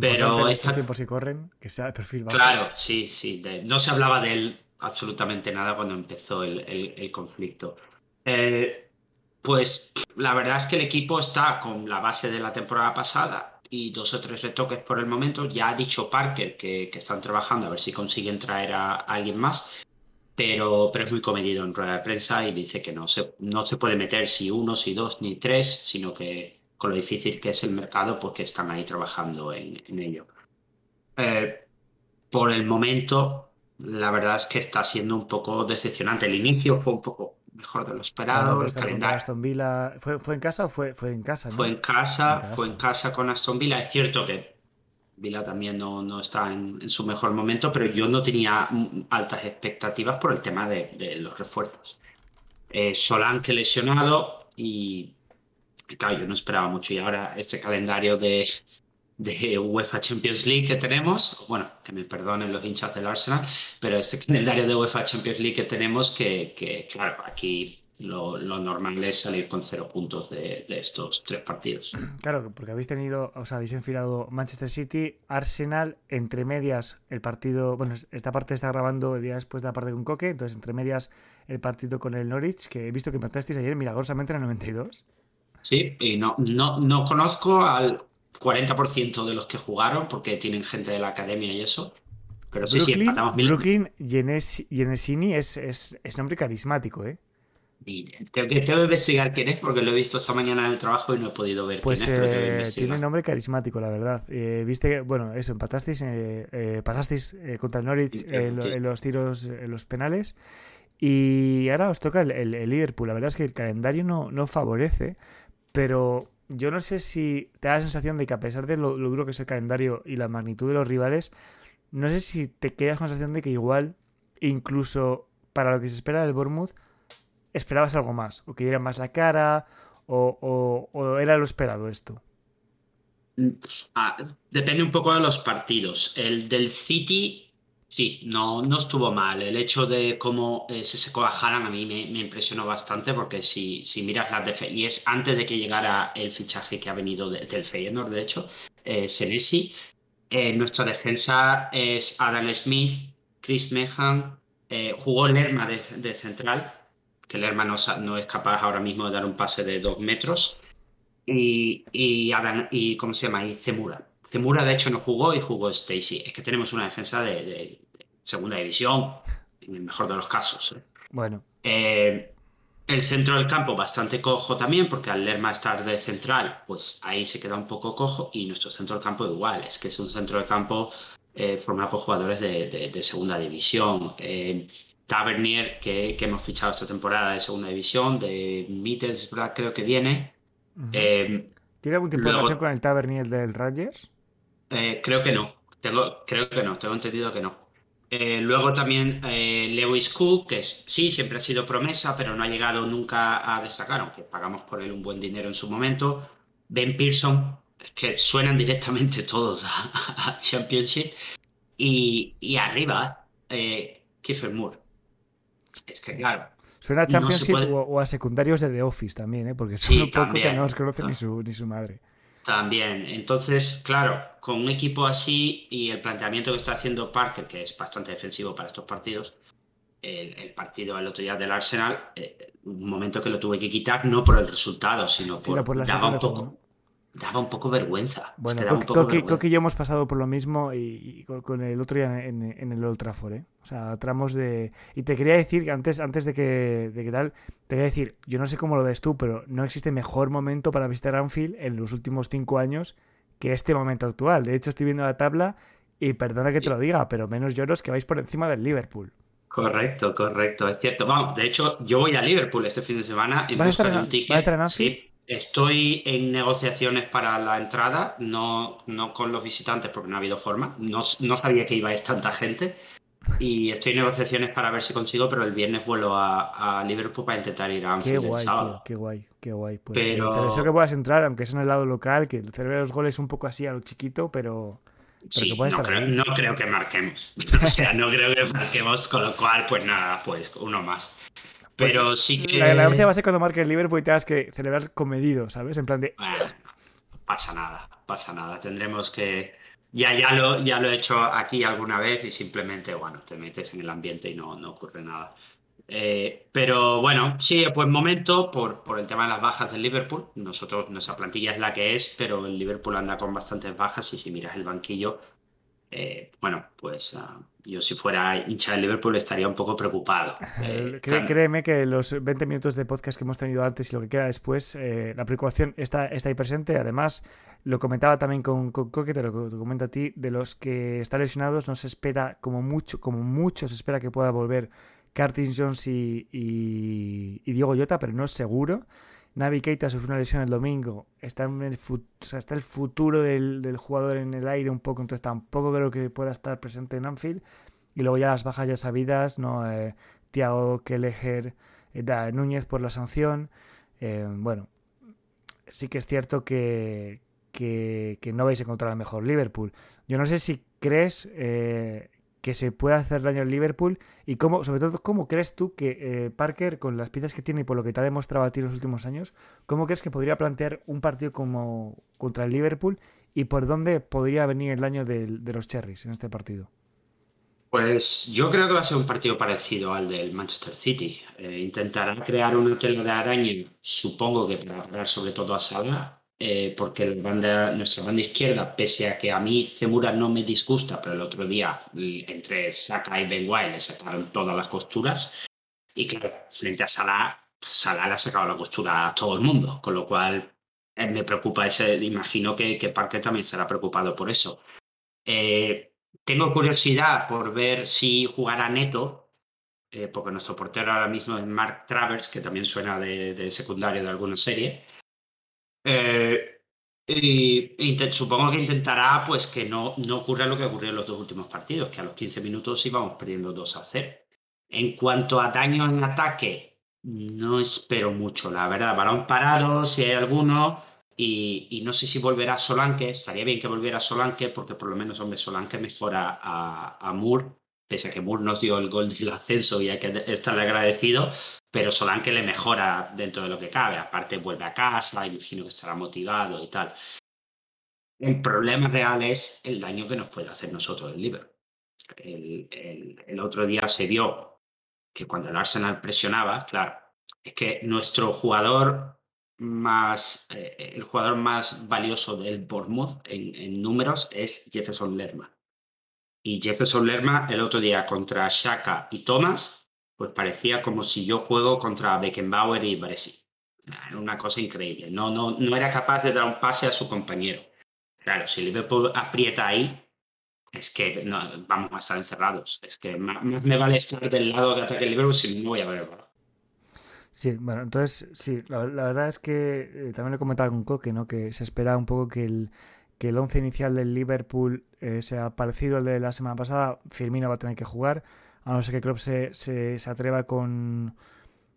pero estos tiempos si corren, que sea de perfil bajo. Claro, sí, sí. no se hablaba de él absolutamente nada cuando empezó el, el, conflicto. Eh, pues la verdad es que el equipo está con la base de la temporada pasada y dos o tres retoques por el momento. Ya ha dicho Parker que, están trabajando a ver si consiguen traer a, alguien más, pero, pero es muy comedido en rueda de prensa y dice que no se, no se puede meter si uno, si dos, ni tres, sino que con lo difícil que es el mercado, pues que están ahí trabajando en, ello. Eh, por el momento, la verdad es que está siendo un poco decepcionante. El inicio fue un poco mejor de lo esperado. el calendario. Aston Villa. ¿Fue, ¿Fue, en casa o fue, fue en casa? Fue en casa, fue en casa con Aston Villa. Es cierto que Vila también no, no está en, su mejor momento, pero yo no tenía altas expectativas por el tema de, los refuerzos. Eh, Solán que lesionado y, claro, yo no esperaba mucho. Y ahora este calendario de, de UEFA Champions League que tenemos, bueno, que me perdonen los hinchas del Arsenal, pero este calendario de UEFA Champions League que tenemos que, que claro, aquí lo, normal es salir con cero puntos de, estos tres partidos. Claro, porque habéis tenido, o sea, habéis enfilado Manchester City, Arsenal, entre medias el partido, bueno, esta parte está grabando el día después de la parte con Coque, entonces entre medias el partido con el Norwich, que he visto que empatasteis ayer milagrosamente en el 92. Sí, y no, no, no conozco al 40% de los que jugaron, porque tienen gente de la academia y eso. Pero sí, sí, empatamos mil... Brooklyn Genesini es, es, es nombre carismático, ¿eh? tengo que, investigar quién es porque lo he visto esta mañana en el trabajo y no he podido ver pues, quién es, pero eh, tiene nombre carismático, la verdad. Eh, viste, bueno, eso, empatasteis, eh, pasasteis contra el Norwich en, los tiros, en los penales. Y ahora os toca el, Liverpool. La verdad es que el calendario no, no favorece, pero yo no sé si te da la sensación de que a pesar de lo, duro que es el calendario y la magnitud de los rivales, no sé si te quedas con la sensación de que igual, incluso para lo que se espera del Bournemouth, esperabas algo más, o que diera más la cara, o, era lo esperado esto. Mm, ah, depende un poco de los partidos. El del City, sí, no, no estuvo mal. El hecho de cómo eh, se secó a Haaland a mí me, impresionó bastante porque si, si miras la defensa, y es antes de que llegara el fichaje que ha venido del Feyenoord, de hecho, eh, Senesi, eh, nuestra defensa es Adam Smith, Chris Mehan, eh, jugó Lerma de central, que el hermano no es capaz ahora mismo de dar un pase de dos metros. Y, y, y ¿cómo se llama? Y Zemura. Zemura, de hecho, no jugó y jugó Stacy. Es que tenemos una defensa de, segunda división, en el mejor de los casos. ¿eh? Bueno. Eh, el centro del campo bastante cojo también, porque al Lerma estar de central, pues ahí se queda un poco cojo. Y nuestro centro del campo igual, es que es un centro del campo eh, formado por jugadores de, segunda división. Tavernier, que, hemos fichado esta temporada de segunda división, de Middlesbrough creo que viene. ¿Tiene algún tipo de relación con el Tavernier del Rangers? Eh, creo que no. Tengo, creo que no, tengo entendido que no. Eh, luego también Lewis Cook, que sí, siempre ha sido promesa, pero no ha llegado nunca a destacar, aunque pagamos por él un buen dinero en su momento. Ben Pearson, que suenan directamente todos a, Championship. Y, y arriba, Kiefer Moore. Es que, claro. Suena a Championship o, a secundarios de The Office también, ¿eh? porque son un poco que no os conoce ni su, ni su madre. También. Entonces, claro, con un equipo así y el planteamiento que está haciendo Parker, que es bastante defensivo para estos partidos, el, partido el otro día del Arsenal, eh, un momento que lo tuve que quitar, no por el resultado, sino por, la daba un poco daba un poco vergüenza. Bueno, creo, que, ya hemos pasado por lo mismo y, con, el otro día en, el Old Trafford, ¿eh? O sea, tramos de... Y te quería decir, que antes, antes de, que, de que tal, te quería decir, yo no sé cómo lo ves tú, pero no existe mejor momento para visitar Anfield en los últimos cinco años que este momento actual. De hecho, estoy viendo la tabla y perdona que te lo diga, pero menos lloros que vais por encima del Liverpool. Correcto, correcto, es cierto. Vamos, de hecho, yo voy a Liverpool este fin de semana en busca de un ticket. Sí, Estoy en negociaciones para la entrada, no, no con los visitantes porque no ha habido forma. No, no sabía que iba a ir tanta gente. Y estoy en negociaciones para ver si consigo, pero el viernes vuelo a, a Liverpool para intentar ir a Anfield qué guay, el sábado. qué guay, qué guay. Pues pero... te deseo que puedas entrar, aunque es en el lado local, que el cerebro de los goles un poco así a lo chiquito, pero... sí, no, creo, no creo que marquemos. <laughs> o sea, no creo que marquemos, con lo cual, pues nada, pues uno más. Pues pero sí que. La, gracia va a ser cuando marque el Liverpool y tengas que celebrar comedido, ¿sabes? En plan de. no pasa nada, pasa nada. Tendremos que. Ya, ya, lo, ya lo he hecho aquí alguna vez y simplemente, bueno, te metes en el ambiente y no, no ocurre nada. Eh, pero bueno, sí, pues momento por, por el tema de las bajas del Liverpool. Nosotros, nuestra plantilla es la que es, pero el Liverpool anda con bastantes bajas y si miras el banquillo, eh, bueno, pues ah, yo si fuera hincha del Liverpool estaría un poco preocupado. <laughs> Eh, créeme que los 20 minutos de podcast que hemos tenido antes y lo que queda después, eh, la preocupación está, está ahí presente. Además, lo comentaba también con, con Coque, te lo comento a ti, de los que están lesionados no se espera, como mucho, como mucho se espera que pueda volver Curtis Jones y, y, Diego Llota, pero no es seguro. Navi Keita sufrió una lesión el domingo, está, en el, está el futuro del, jugador en el aire un poco, entonces tampoco creo que pueda estar presente en Anfield. Y luego ya las bajas ya sabidas, ¿no? Eh, Tiago Kelleher, eh, Núñez por la sanción. Eh, bueno, sí que es cierto que, que, no vais a encontrar el mejor Liverpool. Yo no sé si crees eh, que se puede hacer daño al Liverpool y cómo, sobre todo, cómo crees tú que eh, Parker, con las piezas que tiene y por lo que te ha demostrado a ti en los últimos años, cómo crees que podría plantear un partido como contra el Liverpool y por dónde podría venir el daño de, los Cherries en este partido? Pues yo creo que va a ser un partido parecido al del Manchester City. Eh, intentará crear una tela de araña, supongo que para parar sobre todo a Salah, eh, porque nuestra banda izquierda, pese a que a mí Zemura no me disgusta, pero el otro día entre Saka y Ben White le sacaron todas las costuras. Y claro, frente a Salah, Salah le ha sacado la costura a todo el mundo, con lo cual eh, me preocupa ese. Imagino que, que Parker también será preocupado por eso. Eh, tengo curiosidad por ver si jugará Neto, porque nuestro portero ahora mismo es Mark Travers, que también suena de, de secundario de alguna serie. Eh, y supongo que intentará pues que no, no ocurra lo que ocurrió en los dos últimos partidos, que a los 15 minutos íbamos perdiendo 2 a 0. En cuanto a daño en ataque, no espero mucho, la verdad. Balón parado, si hay alguno, y, no sé si volverá Solanke. Estaría bien que volviera Solanke, porque por lo menos, hombre, Solanke mejora a, a Moore, pese a que Moore nos dio el gol del ascenso y hay que estarle agradecido pero Solanke le mejora dentro de lo que cabe. Aparte, vuelve a casa, imagino que estará motivado y tal. El problema real es el daño que nos puede hacer nosotros el Liverpool. El, otro día se vio que cuando el Arsenal presionaba, claro, es que nuestro jugador más, eh, el jugador más valioso del Bournemouth en, en números es Jefferson Lerma. Y Jefferson Lerma el otro día contra Shaka y Thomas pues parecía como si yo juego contra Beckenbauer y Bresci. Era una cosa increíble. No, no, no era capaz de dar un pase a su compañero. Claro, si Liverpool aprieta ahí, es que no, vamos a estar encerrados. Es que más, me vale estar del lado de ataque Liverpool si no voy a ver Sí, bueno, entonces sí, la, verdad es que eh, también lo he comentado con Coque, ¿no? Que se espera un poco que el, que el once inicial del Liverpool eh, sea parecido al de la semana pasada. Firmino va a tener que jugar a no ser que Klopp se, se, atreva con...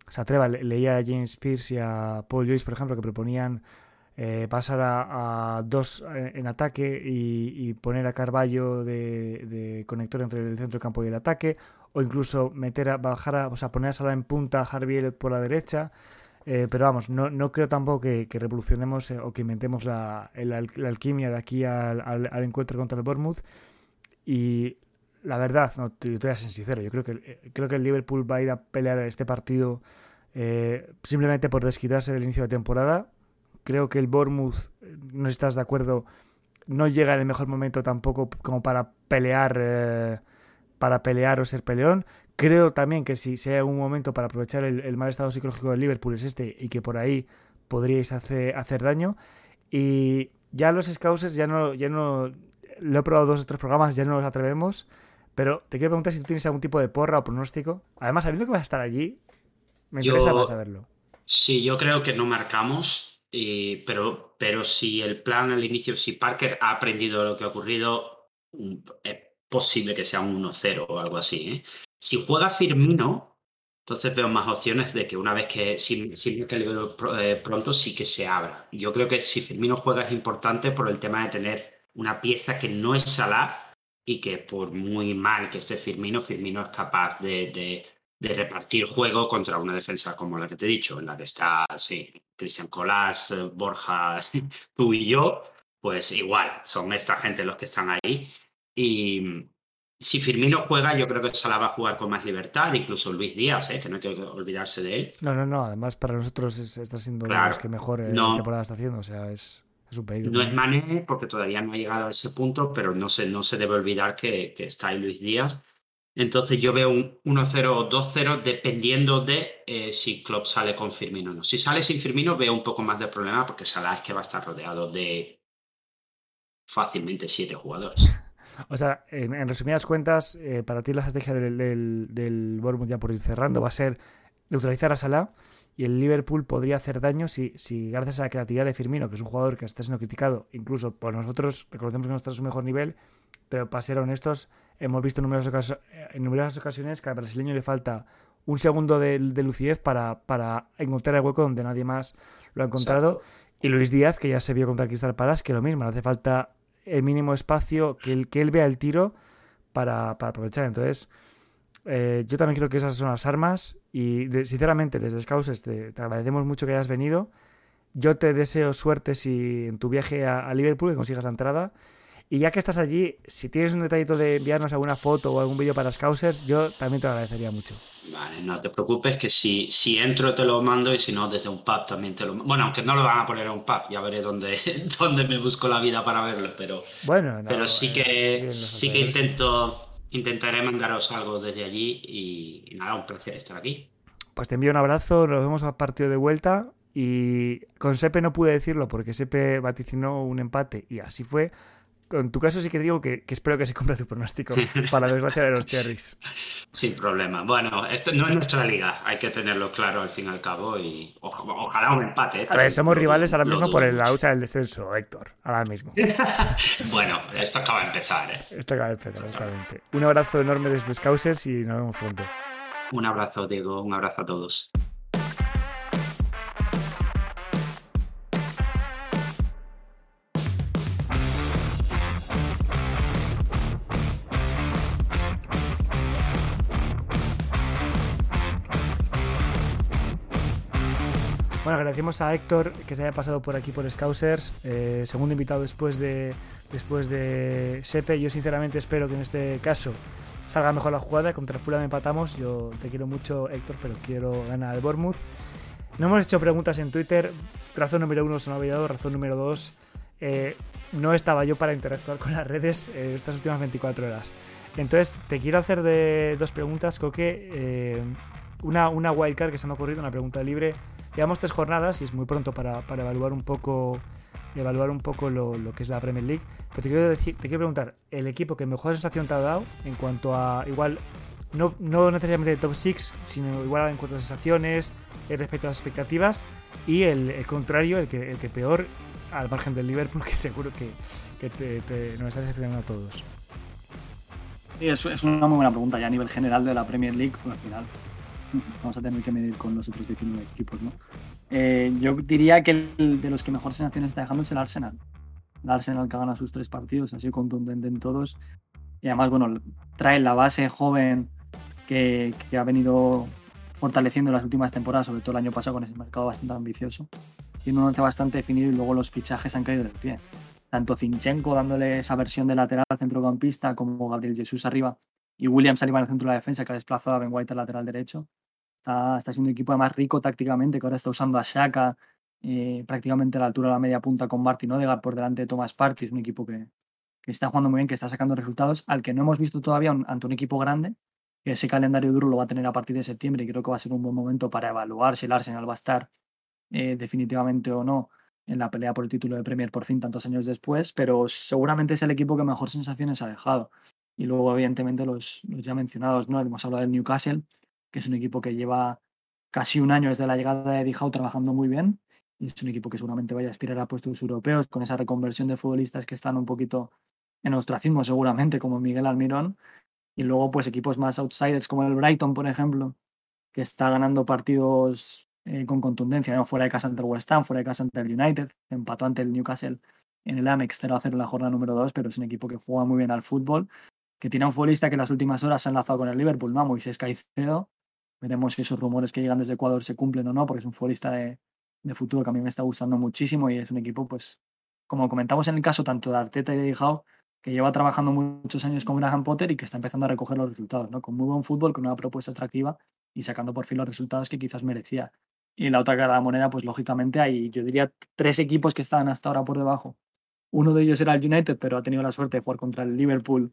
Se atreva, leía a James Pierce y a Paul Joyce, por ejemplo, que proponían eh, pasar a, dos eh, en ataque y, poner a Carballo de, conector entre el centro del campo y el ataque, o incluso meter a bajar a, o sea, poner a Sala en punta a Harvey por la derecha. Eh, pero vamos, no, no creo tampoco que, revolucionemos o que inventemos la, alquimia de aquí al, al, encuentro contra el Bournemouth. Y la verdad, no, te, voy a ser sincero, yo creo que, eh, creo que el Liverpool va a ir a pelear este partido eh, simplemente por desquitarse del inicio de temporada. Creo que el Bournemouth, eh, no estás de acuerdo, no llega en el mejor momento tampoco como para pelear para pelear o ser peleón. Creo también que si, sea un momento para aprovechar el, mal estado psicológico del Liverpool es este y que por ahí podríais hacer, hacer daño. Y ya los Scousers ya no, ya no lo he probado dos o tres programas, ya no nos atrevemos. Pero te quiero preguntar si tú tienes algún tipo de porra o pronóstico. Además, sabiendo que vas a estar allí, me interesa más saberlo. Sí, yo creo que no marcamos, pero, pero si el plan al inicio, si Parker ha aprendido lo que ha ocurrido, mm, es posible que sea un 1-0 o algo así. ¿eh? Si juega Firmino, entonces veo más opciones de que una vez que si, si que eh, pronto sí que se abra. Yo creo que si Firmino juega es importante por el tema de tener una pieza que no es Salah y que por muy mal que esté Firmino, Firmino es capaz de, repartir juego contra una defensa como la que te he dicho, en la que está, sí, Cristian Colás, eh, Borja, <laughs> tú y yo, pues igual, son esta gente los que están ahí. Y si Firmino juega, yo creo que Salah va a jugar con más libertad, incluso Luis Díaz, ¿eh? que no hay que olvidarse de él. No, no, no, además para nosotros está siendo los que mejor eh, temporada está haciendo, o sea, es... No es Mané porque todavía no ha llegado a ese punto, pero no se, no se debe olvidar que, está ahí Luis Díaz. Entonces yo veo un 1-0 o 2-0 dependiendo de eh, si Klopp sale con Firmino o no. Si sale sin Firmino veo un poco más de problema porque Salah es que va a estar rodeado de fácilmente siete jugadores. <laughs> O sea, en, resumidas cuentas, eh, para ti la estrategia del, del, Bournemouth ya por ir cerrando va a ser neutralizar a Salah y el Liverpool podría hacer daño si, si gracias a la creatividad de Firmino, que es un jugador que está siendo criticado, incluso por nosotros, reconocemos que no está en su mejor nivel, pero para ser honestos, hemos visto en numerosas, en numerosas ocasiones que al brasileño le falta un segundo de, lucidez para, para, encontrar el hueco donde nadie más lo ha encontrado. Y Luis Díaz, que ya se vio contra Cristal Palace, que lo mismo, hace falta el mínimo espacio, que él, que él vea el tiro para, para aprovechar. Entonces, eh, yo también creo que esas son las armas y sinceramente desde Scouses te, te, agradecemos mucho que hayas venido. Yo te deseo suerte si en tu viaje a, Liverpool que consigas la entrada. Y ya que estás allí, si tienes un detallito de enviarnos alguna foto o algún vídeo para Scousers, yo también te lo agradecería mucho. Vale, no te preocupes que si, si entro te lo mando y si no desde un pub también te lo mando. Bueno, aunque no lo van a poner en un pub, ya veré dónde, <laughs> dónde me busco la vida para verlo, pero, bueno, pero sí eh, que, sí que intento intentaré mandaros algo desde allí y, nada, un placer estar aquí. Pues te envío un abrazo, nos vemos al partido de vuelta y con Sepe no pude decirlo porque Sepe vaticinó un empate y así fue, en tu caso sí que digo que, espero que se cumpla tu pronóstico, <laughs> para la desgracia de los Cherries. Sin problema. Bueno, esto no es nuestra liga, hay que tenerlo claro al fin y al cabo y ojalá un empate. A ver, somos rivales ahora mismo por la lucha del descenso, Héctor, ahora mismo. <laughs> bueno, esto acaba de empezar. ¿eh? Esto acaba de empezar, exactamente. Un abrazo enorme desde Scousers y nos vemos pronto. Un abrazo, Diego, un abrazo a todos. Bueno, agradecemos a Héctor que se haya pasado por aquí por Scousers, eh, segundo invitado después de, después de Sepe. Yo sinceramente espero que en este caso salga mejor la jugada. Contra Fulham empatamos. Yo te quiero mucho, Héctor, pero quiero ganar al Bournemouth. No hemos hecho preguntas en Twitter. Razón número uno se me ha olvidado. Razón número dos, eh, no estaba yo para interactuar con las redes eh, estas últimas 24 horas. Entonces, te quiero hacer dos preguntas, Coque. una, una wildcard que se me ha ocurrido, una pregunta libre Llevamos tres jornadas y es muy pronto para, evaluar un poco evaluar un poco lo, que es la Premier League. Pero te quiero, decir, te quiero preguntar, el equipo que mejor sensación te ha dado en cuanto a igual, no, no necesariamente top 6, sino igual en cuanto a sensaciones, eh, respecto a las expectativas, y el, contrario, el que, el que peor, al margen del Liverpool, <laughs> que seguro que, te, nos está decepcionando a todos. Es, una muy buena pregunta ya a nivel general de la Premier League, al final vamos a tener que medir con los otros 19 equipos, ¿no? Eh, yo diría que el de los que mejor sensaciones está dejando es el Arsenal. El Arsenal que gana sus tres partidos, así contundente en todos. Y además, bueno, trae la base joven que, que ha venido fortaleciendo en las últimas temporadas, sobre todo el año pasado con ese mercado bastante ambicioso. Tiene un once bastante definido y luego los fichajes han caído del pie. Tanto Zinchenko dándole esa versión de lateral al centrocampista como Gabriel Jesús arriba y William Saliba en el centro de la defensa que ha desplazado a Ben White al lateral derecho. Está, siendo un equipo más rico tácticamente, que ahora está usando a Shaka eh, prácticamente a la altura de la media punta con Martin Odegaard por delante de Thomas Partey. Es un equipo que, está jugando muy bien, que está sacando resultados, al que no hemos visto todavía ante un equipo grande, que ese calendario duro lo va a tener a partir de septiembre y creo que va a ser un buen momento para evaluar si el Arsenal va a estar eh, definitivamente o no en la pelea por el título de Premier por fin tantos años después, pero seguramente es el equipo que mejor sensaciones ha dejado. Y luego, evidentemente, los, los ya mencionados, ¿no? Hemos hablado del Newcastle, que es un equipo que lleva casi un año desde la llegada de Eddie trabajando muy bien y es un equipo que seguramente vaya a aspirar a puestos europeos con esa reconversión de futbolistas que están un poquito en ostracismo seguramente como Miguel Almirón y luego pues equipos más outsiders como el Brighton por ejemplo que está ganando partidos eh, con contundencia ¿no? fuera de casa ante el West Ham fuera de casa ante el United empató ante el Newcastle en el Amex 0 a 0 en la jornada número 2 pero es un equipo que juega muy bien al fútbol que tiene un futbolista que en las últimas horas se ha enlazado con el Liverpool, ¿no? Moisés Caicedo, Veremos si esos rumores que llegan desde Ecuador se cumplen o no, porque es un futbolista de, futuro que a mí me está gustando muchísimo y es un equipo, pues, como comentamos en el caso tanto de Arteta y de Dijao, que lleva trabajando muchos años con Graham Potter y que está empezando a recoger los resultados, ¿no? Con muy buen fútbol, con una propuesta atractiva y sacando por fin los resultados que quizás merecía. Y la otra cara de la moneda, pues lógicamente hay, yo diría, tres equipos que están hasta ahora por debajo. Uno de ellos era el United, pero ha tenido la suerte de jugar contra el Liverpool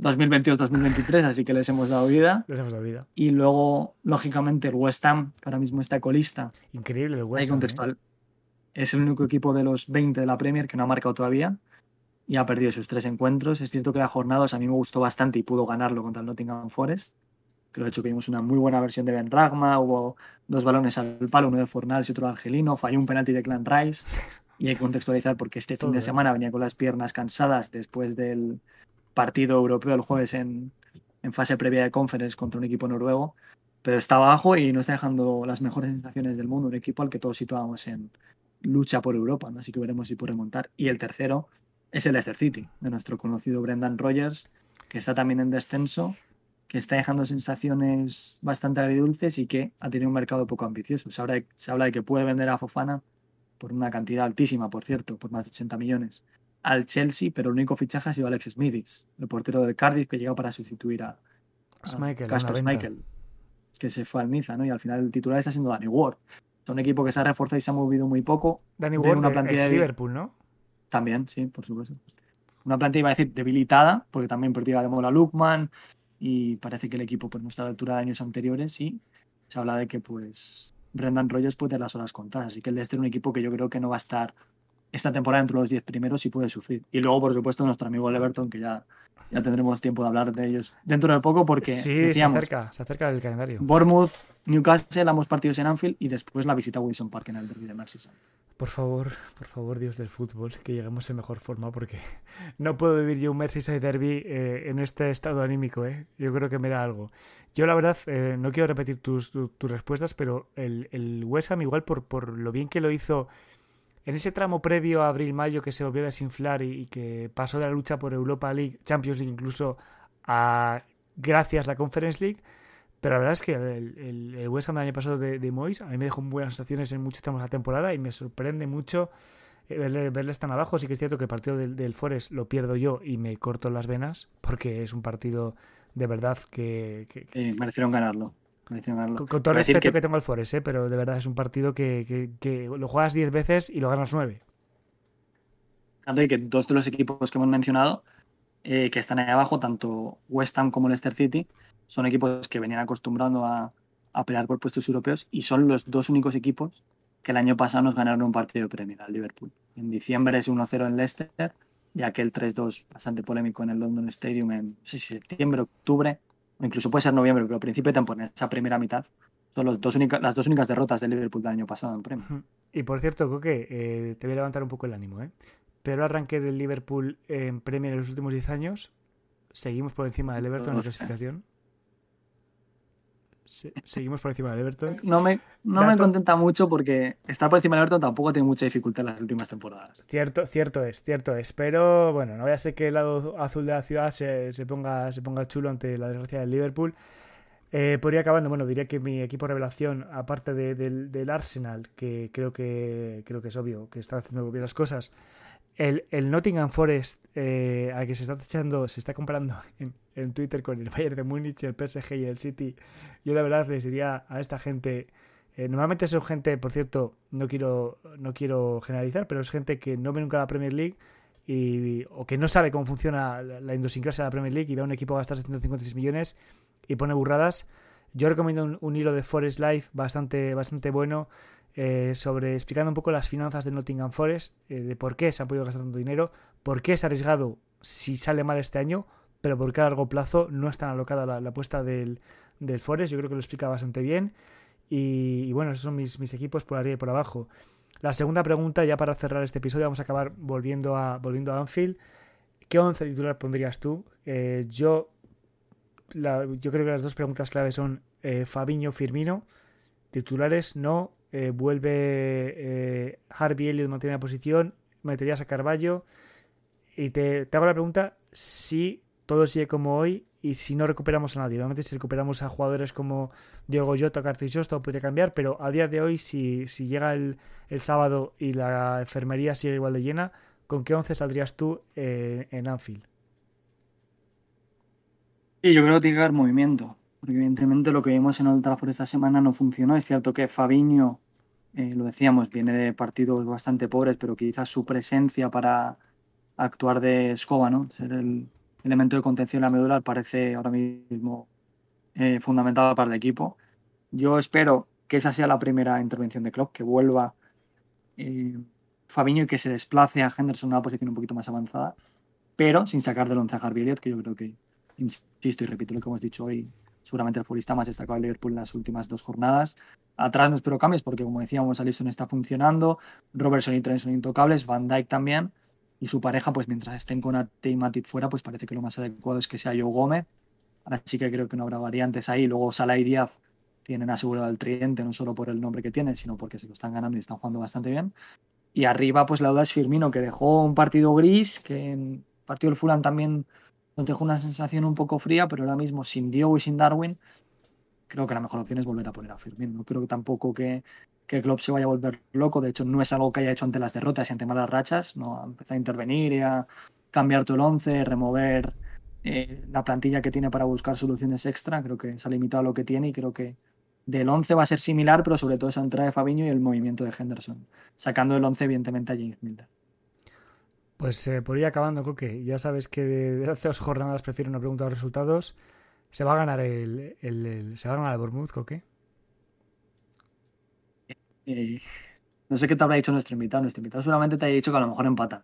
2022-2023, así que les hemos dado vida. Les hemos dado vida. Y luego, lógicamente, el West Ham, que ahora mismo está colista. Increíble el West Ham. ¿eh? Es el único equipo de los 20 de la Premier que no ha marcado todavía y ha perdido sus tres encuentros. Es cierto que la jornada a mí me gustó bastante y pudo ganarlo contra el Nottingham Forest. Pero de hecho que vimos una muy buena versión de Ben Ragma, hubo dos balones al palo, uno de Fornals y otro de Argelino, falló un penalti de Clan Rice. Y hay que contextualizar porque este fin de semana venía con las piernas cansadas después del partido europeo el jueves en, en fase previa de conference contra un equipo noruego. Pero está abajo y no está dejando las mejores sensaciones del mundo, un equipo al que todos situábamos en lucha por Europa, así que veremos si puede remontar. Y el tercero es el Leicester City, de nuestro conocido Brendan Rogers, que está también en descenso que está dejando sensaciones bastante agridulces y que ha tenido un mercado poco ambicioso. Se habla, de, se habla de que puede vender a Fofana por una cantidad altísima, por cierto, por más de 80 millones, al Chelsea, pero el único fichaje ha sido Alex Smithis, el portero del Cardiff que llegó para sustituir a, Casper Schmeichel, que se fue al Niza, ¿no? Y al final el titular está siendo Danny Ward. Es un equipo que se ha reforzado y se ha movido muy poco. Danny Ward, una plantilla Liverpool, ¿no? También, sí, por supuesto. Una plantilla, iba a decir, debilitada, porque también perdía de Mola Lukman, y parece que el equipo pues, no está a la altura de años anteriores y se habla de que pues Brendan Rogers puede tener las horas contadas. Así que el Leicester es un equipo que yo creo que no va a estar esta temporada entre los 10 primeros y puede sufrir. Y luego, por supuesto, nuestro amigo Leverton, que ya, ya tendremos tiempo de hablar de ellos dentro de poco porque sí, se acerca, se acerca el calendario. Bournemouth, Newcastle, ambos partidos en Anfield y después la visita a Wilson Park en el derby de Merseyside. Por favor, por favor, Dios del fútbol, que lleguemos en mejor forma, porque <laughs> no puedo vivir yo un Merseyside Derby eh, en este estado anímico, ¿eh? Yo creo que me da algo. Yo, la verdad, eh, no quiero repetir tus, respuestas, pero el, el West Ham, igual por, por lo bien que lo hizo en ese tramo previo a abril-mayo que se volvió a desinflar y, que pasó de la lucha por Europa League, Champions League incluso, a gracias a la Conference League, pero la verdad es que el, el, West Ham del año pasado de, de Moyes a mí me dejó buenas sensaciones en muchos tramos de la temporada y me sorprende mucho eh, verle, verle tan abajo. Sí que es cierto que el partido del Forest lo pierdo yo y me corto las venas porque es un partido de verdad que... merecieron ganarlo. Con, todo el respeto que... tengo al Forest, ¿eh? pero de verdad es un partido que, lo juegas 10 veces y lo ganas 9. Y que dos de los equipos que hemos mencionado, eh, que están ahí abajo, tanto West Ham como Leicester City, son equipos que venían acostumbrando a, pelear por puestos europeos y son los dos únicos equipos que el año pasado nos ganaron un partido de Premier al Liverpool. En diciembre es 1-0 en Leicester y aquel 3-2 bastante polémico en el London Stadium en septiembre, octubre, incluso puede ser noviembre, pero al principio de temporada, esa primera mitad, son los dos las dos únicas derrotas del Liverpool del año pasado en Premier. Y por cierto, Coque, eh, te voy a levantar un poco el ánimo, ¿eh? Pero arranque del Liverpool en Premier en los últimos 10 años, seguimos por encima del Everton en la clasificación seguimos por encima del Everton. No me, no me contenta mucho porque estar por encima del Everton tampoco tiene mucha dificultad en las últimas temporadas. Cierto, cierto es, cierto es. Pero bueno, no voy a ser que el lado azul de la ciudad se, ponga, se ponga chulo ante la desgracia del Liverpool. Eh, podría acabando, bueno, diría que mi equipo revelación, aparte del, Arsenal, que creo que creo que es obvio que está haciendo bien las cosas, el, el Nottingham Forest, eh, al que se está echando, se está comparando <laughs> en, Twitter con el Bayern de Múnich, el PSG y el City, yo la verdad les diría a esta gente, eh, normalmente son gente, por cierto, no quiero, no quiero generalizar, pero es gente que no ve nunca la Premier League y, o que no sabe cómo funciona la, la de la Premier League y ve a un equipo gastar 756 millones y pone burradas. Yo recomiendo un, un hilo de Forest Life bastante, bastante bueno eh, sobre explicando un poco las finanzas de Nottingham Forest, eh, de por qué se ha podido gastar tanto dinero, por qué es arriesgado si sale mal este año, pero por qué a largo plazo no es tan alocada la, apuesta del, del, Forest. Yo creo que lo explica bastante bien. Y, bueno, esos son mis, mis, equipos por arriba y por abajo. La segunda pregunta, ya para cerrar este episodio, vamos a acabar volviendo a, volviendo a Anfield. ¿Qué once titular pondrías tú? Eh, yo, yo creo que las dos preguntas claves son Fabiño Firmino. Titulares no, eh, vuelve eh, Harvey Elliott mantiene la posición, meterías a Carballo y te, hago la pregunta si todo sigue como hoy y si no recuperamos a nadie. Obviamente si recuperamos a jugadores como Diego Jota Cartillos todo podría cambiar, pero a día de hoy si, si llega el, sábado y la enfermería sigue igual de llena, ¿con qué once saldrías tú eh, en Anfield? Y yo creo que tiene que haber movimiento porque evidentemente lo que vimos en Old Trafford esta semana no funcionó. Es cierto que Fabiño, eh, lo decíamos, viene de partidos bastante pobres, pero quizás su presencia para actuar de escoba, ¿no? ser el elemento de contención la medular, parece ahora mismo eh, fundamental para el equipo. Yo espero que esa sea la primera intervención de Klopp, que vuelva eh, Fabiño y que se desplace a Henderson a una posición un poquito más avanzada, pero sin sacar de once a Harvey Elliott, que yo creo que, insisto y repito lo que hemos dicho hoy, seguramente el futbolista más destacado del Liverpool en las últimas dos jornadas. Atrás no espero cambios porque, como decíamos, Alisson está funcionando, Robertson y Trent son intocables, Van Dijk también, y su pareja, pues mientras estén con Ate y Matip fuera, pues parece que lo más adecuado es que sea Joe Gómez. Así que creo que no habrá variantes ahí. Luego Salah y Díaz tienen asegurado el tridente, no solo por el nombre que tienen, sino porque se lo están ganando y están jugando bastante bien. Y arriba, pues la duda es Firmino, que dejó un partido gris, que en partido del Fulham también nos dejó una sensación un poco fría, pero ahora mismo sin Diego y sin Darwin, creo que la mejor opción es volver a poner a Firmino. No creo tampoco que, que Klopp se vaya a volver loco. De hecho, no es algo que haya hecho ante las derrotas y ante malas rachas. No ha empezado a intervenir y a cambiar todo el once, remover eh, la plantilla que tiene para buscar soluciones extra. Creo que se ha limitado a lo que tiene y creo que del 11 va a ser similar, pero sobre todo esa entrada de Fabiño y el movimiento de Henderson, sacando el 11 evidentemente a James Milner. Pues eh, por ir acabando, Coque, ya sabes que de, hace dos jornadas prefiero no preguntar los resultados. ¿Se va a ganar el, se va a ganar el Bournemouth, Coque? Eh, no sé qué te habrá dicho nuestro invitado. Nuestro invitado seguramente te haya dicho que a lo mejor empatan.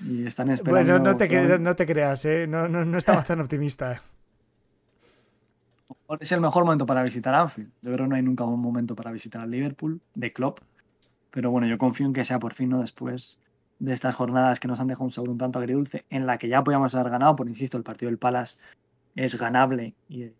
Y están esperando. Bueno, no te, no te creas, ¿eh? No, no, no tan optimista <laughs> es el mejor momento para visitar Anfield. Yo creo que no hay nunca un momento para visitar a Liverpool de Klopp. Pero bueno, yo confío en que sea por fin, ¿no? Después de estas jornadas que nos han dejado un sabor un tanto agridulce, en la que ya podíamos haber ganado, por insisto, el partido del Palace es ganable y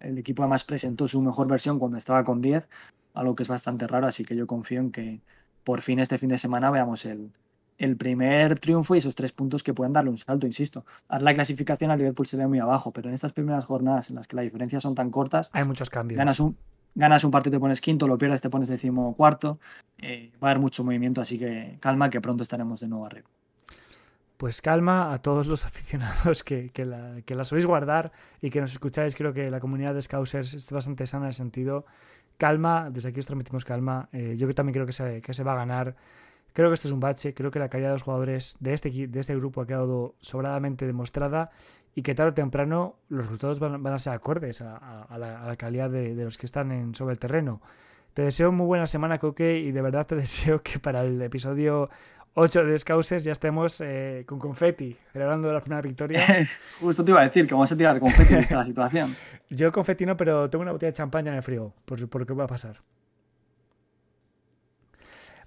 el equipo además presentó su mejor versión cuando estaba con 10, algo que es bastante raro, así que yo confío en que por fin este fin de semana veamos el, el primer triunfo y esos tres puntos que pueden darle un salto, insisto. A la clasificación al Liverpool se ve muy abajo, pero en estas primeras jornadas en las que las diferencias son tan cortas, hay muchos cambios. Ganas un, ganas un partido te pones quinto, lo pierdes te pones décimo cuarto. Eh, va a haber mucho movimiento, así que calma que pronto estaremos de nuevo arriba. Pues calma a todos los <laughs> aficionados que, que, la, soléis guardar y que nos escucháis. Creo que la comunidad de Scousers es bastante sana en el sentido. Calma, desde aquí os transmitimos calma. Eh, yo también creo que se, que se va a ganar. Creo que esto es un bache, creo que la calidad de los jugadores de este, de este grupo ha quedado sobradamente demostrada y que tarde o temprano los resultados van, a ser acordes a, la, calidad de, los que están en, sobre el terreno. Te deseo muy buena semana, Coque, y de verdad te <laughs> deseo que para el episodio 8 de Scouses ya estemos eh, con confeti, celebrando la primera victoria. <laughs> Justo te iba a decir que vamos a tirar confeti en esta <laughs> situación. Yo confeti no, pero tengo una botella de champaña en el frigo, por, por qué va a pasar.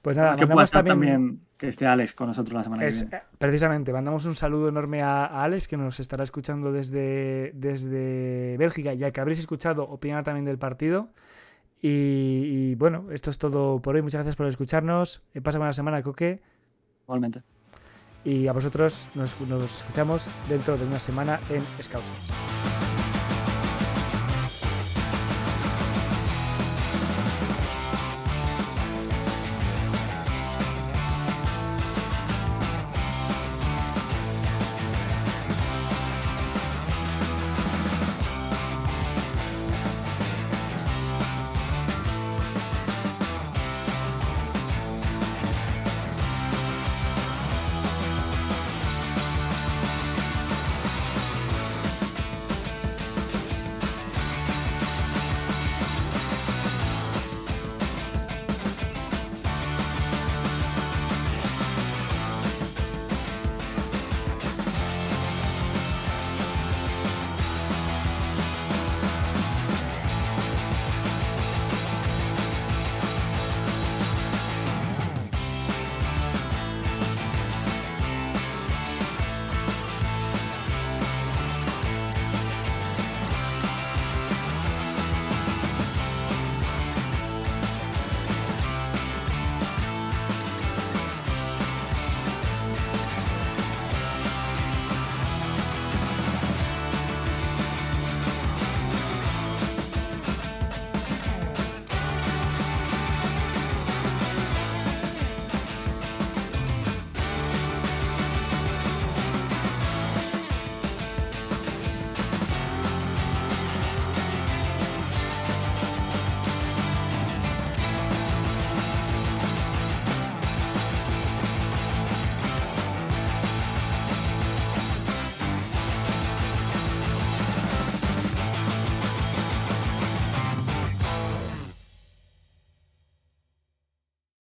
Pues nada, que pueda también... que esté Alex con nosotros la semana que viene. Eh, precisamente, mandamos un saludo enorme a, Alex que nos estará escuchando desde, desde Bélgica, ya que habréis escuchado opinar también del partido. Y, bueno, esto es todo por hoy. Muchas gracias por escucharnos. Eh, pasa buena semana, Coque. Igualmente. Y a vosotros nos, nos escuchamos dentro de una semana en Scouts.